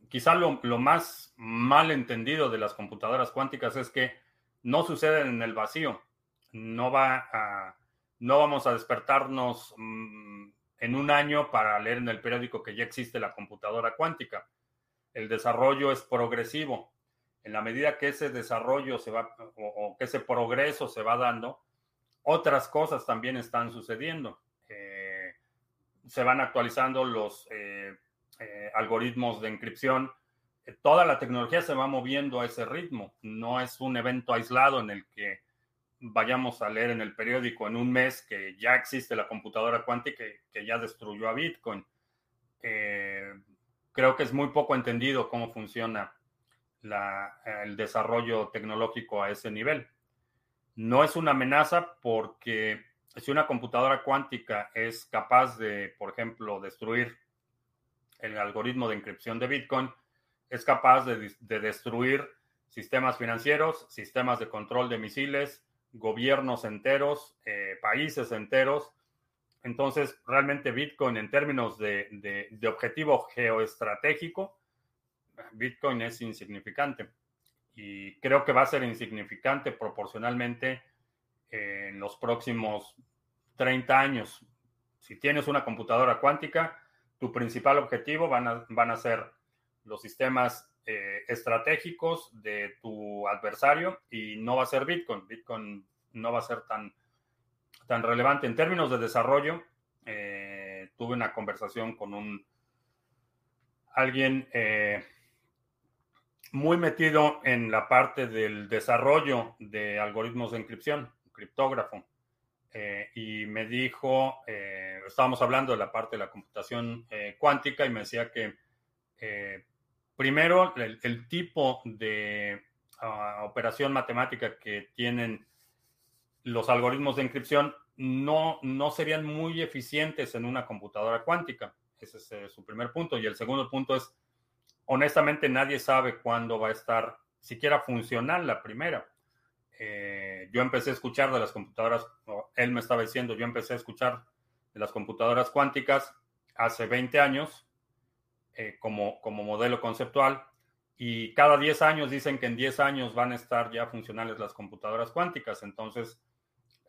quizá lo, lo, más mal entendido de las computadoras cuánticas es que no suceden en el vacío. No va no vamos a despertarnos mm, en un año para leer en el periódico que ya existe la computadora cuántica. El desarrollo es progresivo. En la medida que ese desarrollo se va o, que ese progreso se va dando, otras cosas también están sucediendo. Eh, se van actualizando los eh, eh, algoritmos de encripción. Toda la tecnología se va moviendo a ese ritmo. No es un evento aislado en el que vayamos a leer en el periódico en un mes que ya existe la computadora cuántica que, ya destruyó a Bitcoin. Creo que es muy poco entendido cómo funciona el desarrollo tecnológico a ese nivel. No es una amenaza porque si una computadora cuántica es capaz de, por ejemplo, destruir el algoritmo de encripción de Bitcoin, es capaz de destruir sistemas financieros, sistemas de control de misiles, gobiernos enteros, eh, países enteros. Entonces, realmente Bitcoin en términos de, objetivo geoestratégico, Bitcoin es insignificante. Y creo que va a ser insignificante proporcionalmente en los próximos 30 años. Si tienes una computadora cuántica, tu principal objetivo van a, van a ser los sistemas eh, estratégicos de tu adversario y no va a ser Bitcoin. Bitcoin no va a ser tan, tan relevante. En términos de desarrollo, eh, tuve una conversación con un alguien eh, muy metido en la parte del desarrollo de algoritmos de encripción, criptógrafo. y me dijo, estábamos hablando de la parte de la computación cuántica y me decía que Primero, el, tipo de ah, operación matemática que tienen los algoritmos de encripción no, no serían muy eficientes en una computadora cuántica. Ese es eh, su primer punto. Y el segundo punto es, honestamente, nadie sabe cuándo va a estar siquiera funcional la primera. Eh, yo empecé a escuchar de las computadoras, él me estaba diciendo, yo empecé a escuchar de las computadoras cuánticas hace 20 años eh, como, como modelo conceptual. Y cada 10 años dicen que en 10 años van a estar ya funcionales las computadoras cuánticas. Entonces,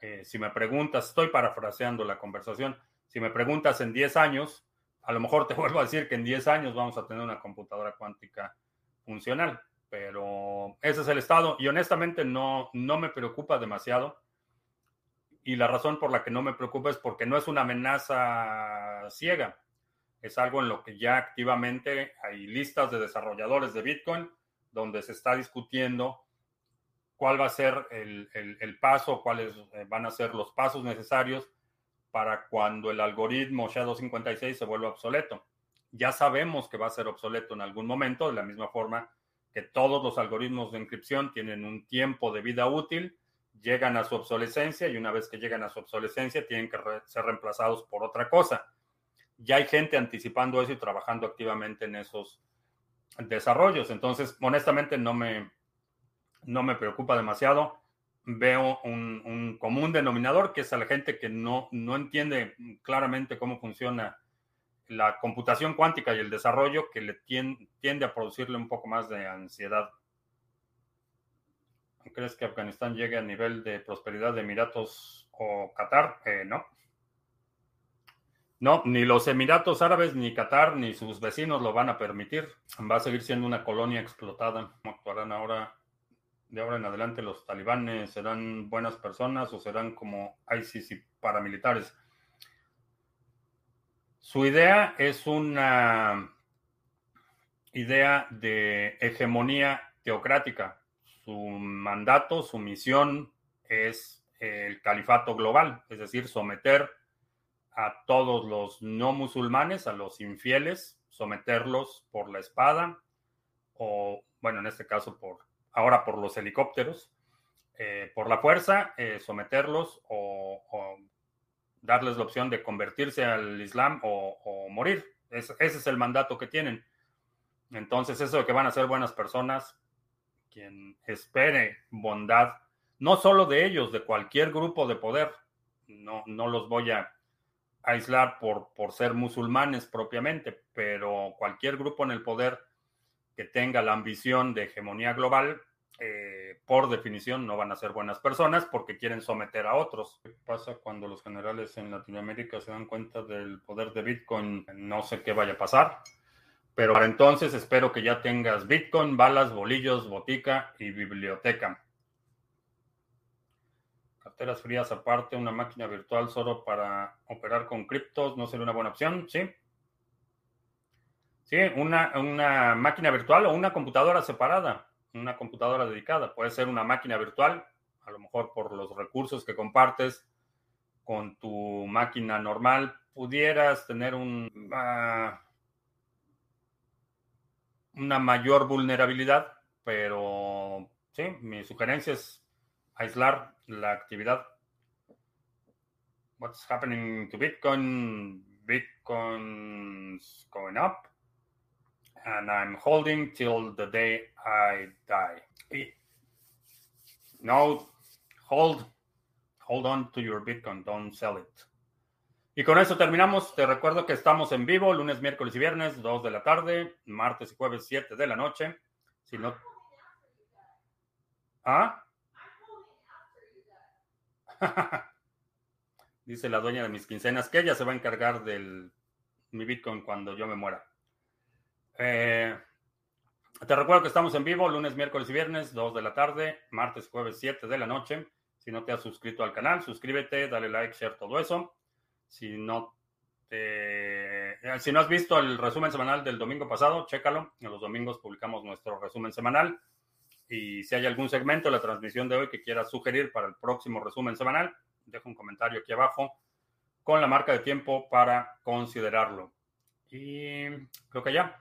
eh, si me preguntas, estoy parafraseando la conversación, si me preguntas en 10 años, a lo mejor te vuelvo a decir que en 10 años vamos a tener una computadora cuántica funcional, pero ese es el estado y honestamente no, no me preocupa demasiado. Y la razón por la que no me preocupa es porque no es una amenaza ciega es algo en lo que ya activamente hay listas de desarrolladores de Bitcoin donde se está discutiendo cuál va a ser el, el, paso, cuáles eh, van a ser los pasos necesarios para cuando el algoritmo SHA-256 se vuelva obsoleto. Ya sabemos que va a ser obsoleto en algún momento, de la misma forma que todos los algoritmos de encripción tienen un tiempo de vida útil, llegan a su obsolescencia y una vez que llegan a su obsolescencia tienen que ser reemplazados por otra cosa. Ya hay gente anticipando eso y trabajando activamente en esos desarrollos. Entonces, honestamente, no me, no me preocupa demasiado. Veo un, común denominador que es a la gente que no, no entiende claramente cómo funciona la computación cuántica y el desarrollo que le tiende, a producirle un poco más de ansiedad. ¿Crees que Afganistán llegue a nivel de prosperidad de Emiratos o Qatar? Eh, no. No, ni los Emiratos Árabes, ni Qatar, ni sus vecinos lo van a permitir. Va a seguir siendo una colonia explotada. ¿Cómo actuarán ahora? De ahora en adelante los talibanes serán buenas personas o serán como ISIS y paramilitares. Su idea es una idea de hegemonía teocrática. Su mandato, su misión es el califato global, es decir, someter a todos los no musulmanes, a los infieles, someterlos por la espada o, bueno, en este caso, por ahora por los helicópteros, eh, por la fuerza, eh, someterlos o, darles la opción de convertirse al Islam o, morir. ese es el mandato que tienen. Entonces, eso de que van a ser buenas personas, quien espere bondad, no solo de ellos, de cualquier grupo de poder, no, no los voy a aislar por, por ser musulmanes propiamente, pero cualquier grupo en el poder que tenga la ambición de hegemonía global, eh, por definición no van a ser buenas personas porque quieren someter a otros. ¿Qué pasa cuando los generales en Latinoamérica se dan cuenta del poder de Bitcoin? No sé qué vaya a pasar, pero para entonces espero que ya tengas Bitcoin, balas, bolillos, botica y biblioteca. Carteras frías aparte, una máquina virtual solo para operar con criptos, ¿no sería una buena opción? Sí. Sí, una, una máquina virtual o una computadora separada, una computadora dedicada. Puede ser una máquina virtual, a lo mejor por los recursos que compartes con tu máquina normal, pudieras tener un, ah, una mayor vulnerabilidad, pero sí, mi sugerencia es aislar la actividad. What's happening to Bitcoin? Bitcoin's going up. And I'm holding till the day I die. No, hold, hold on to your Bitcoin, don't sell it. Y con eso terminamos. Te recuerdo que estamos en vivo lunes, miércoles y viernes, 2 de la tarde, martes y jueves, 7 de la noche. Si no. ¿Ah? Dice la dueña de mis quincenas que ella se va a encargar del mi Bitcoin cuando yo me muera. Eh, te recuerdo que estamos en vivo lunes, miércoles y viernes, 2 de la tarde, martes, jueves, 7 de la noche. Si no te has suscrito al canal, suscríbete, dale like, share, todo eso. Si no eh, si no has visto el resumen semanal del domingo pasado, chécalo. En los domingos publicamos nuestro resumen semanal. Y si hay algún segmento de la transmisión de hoy que quieras sugerir para el próximo resumen semanal, deja un comentario aquí abajo con la marca de tiempo para considerarlo. Y creo que ya.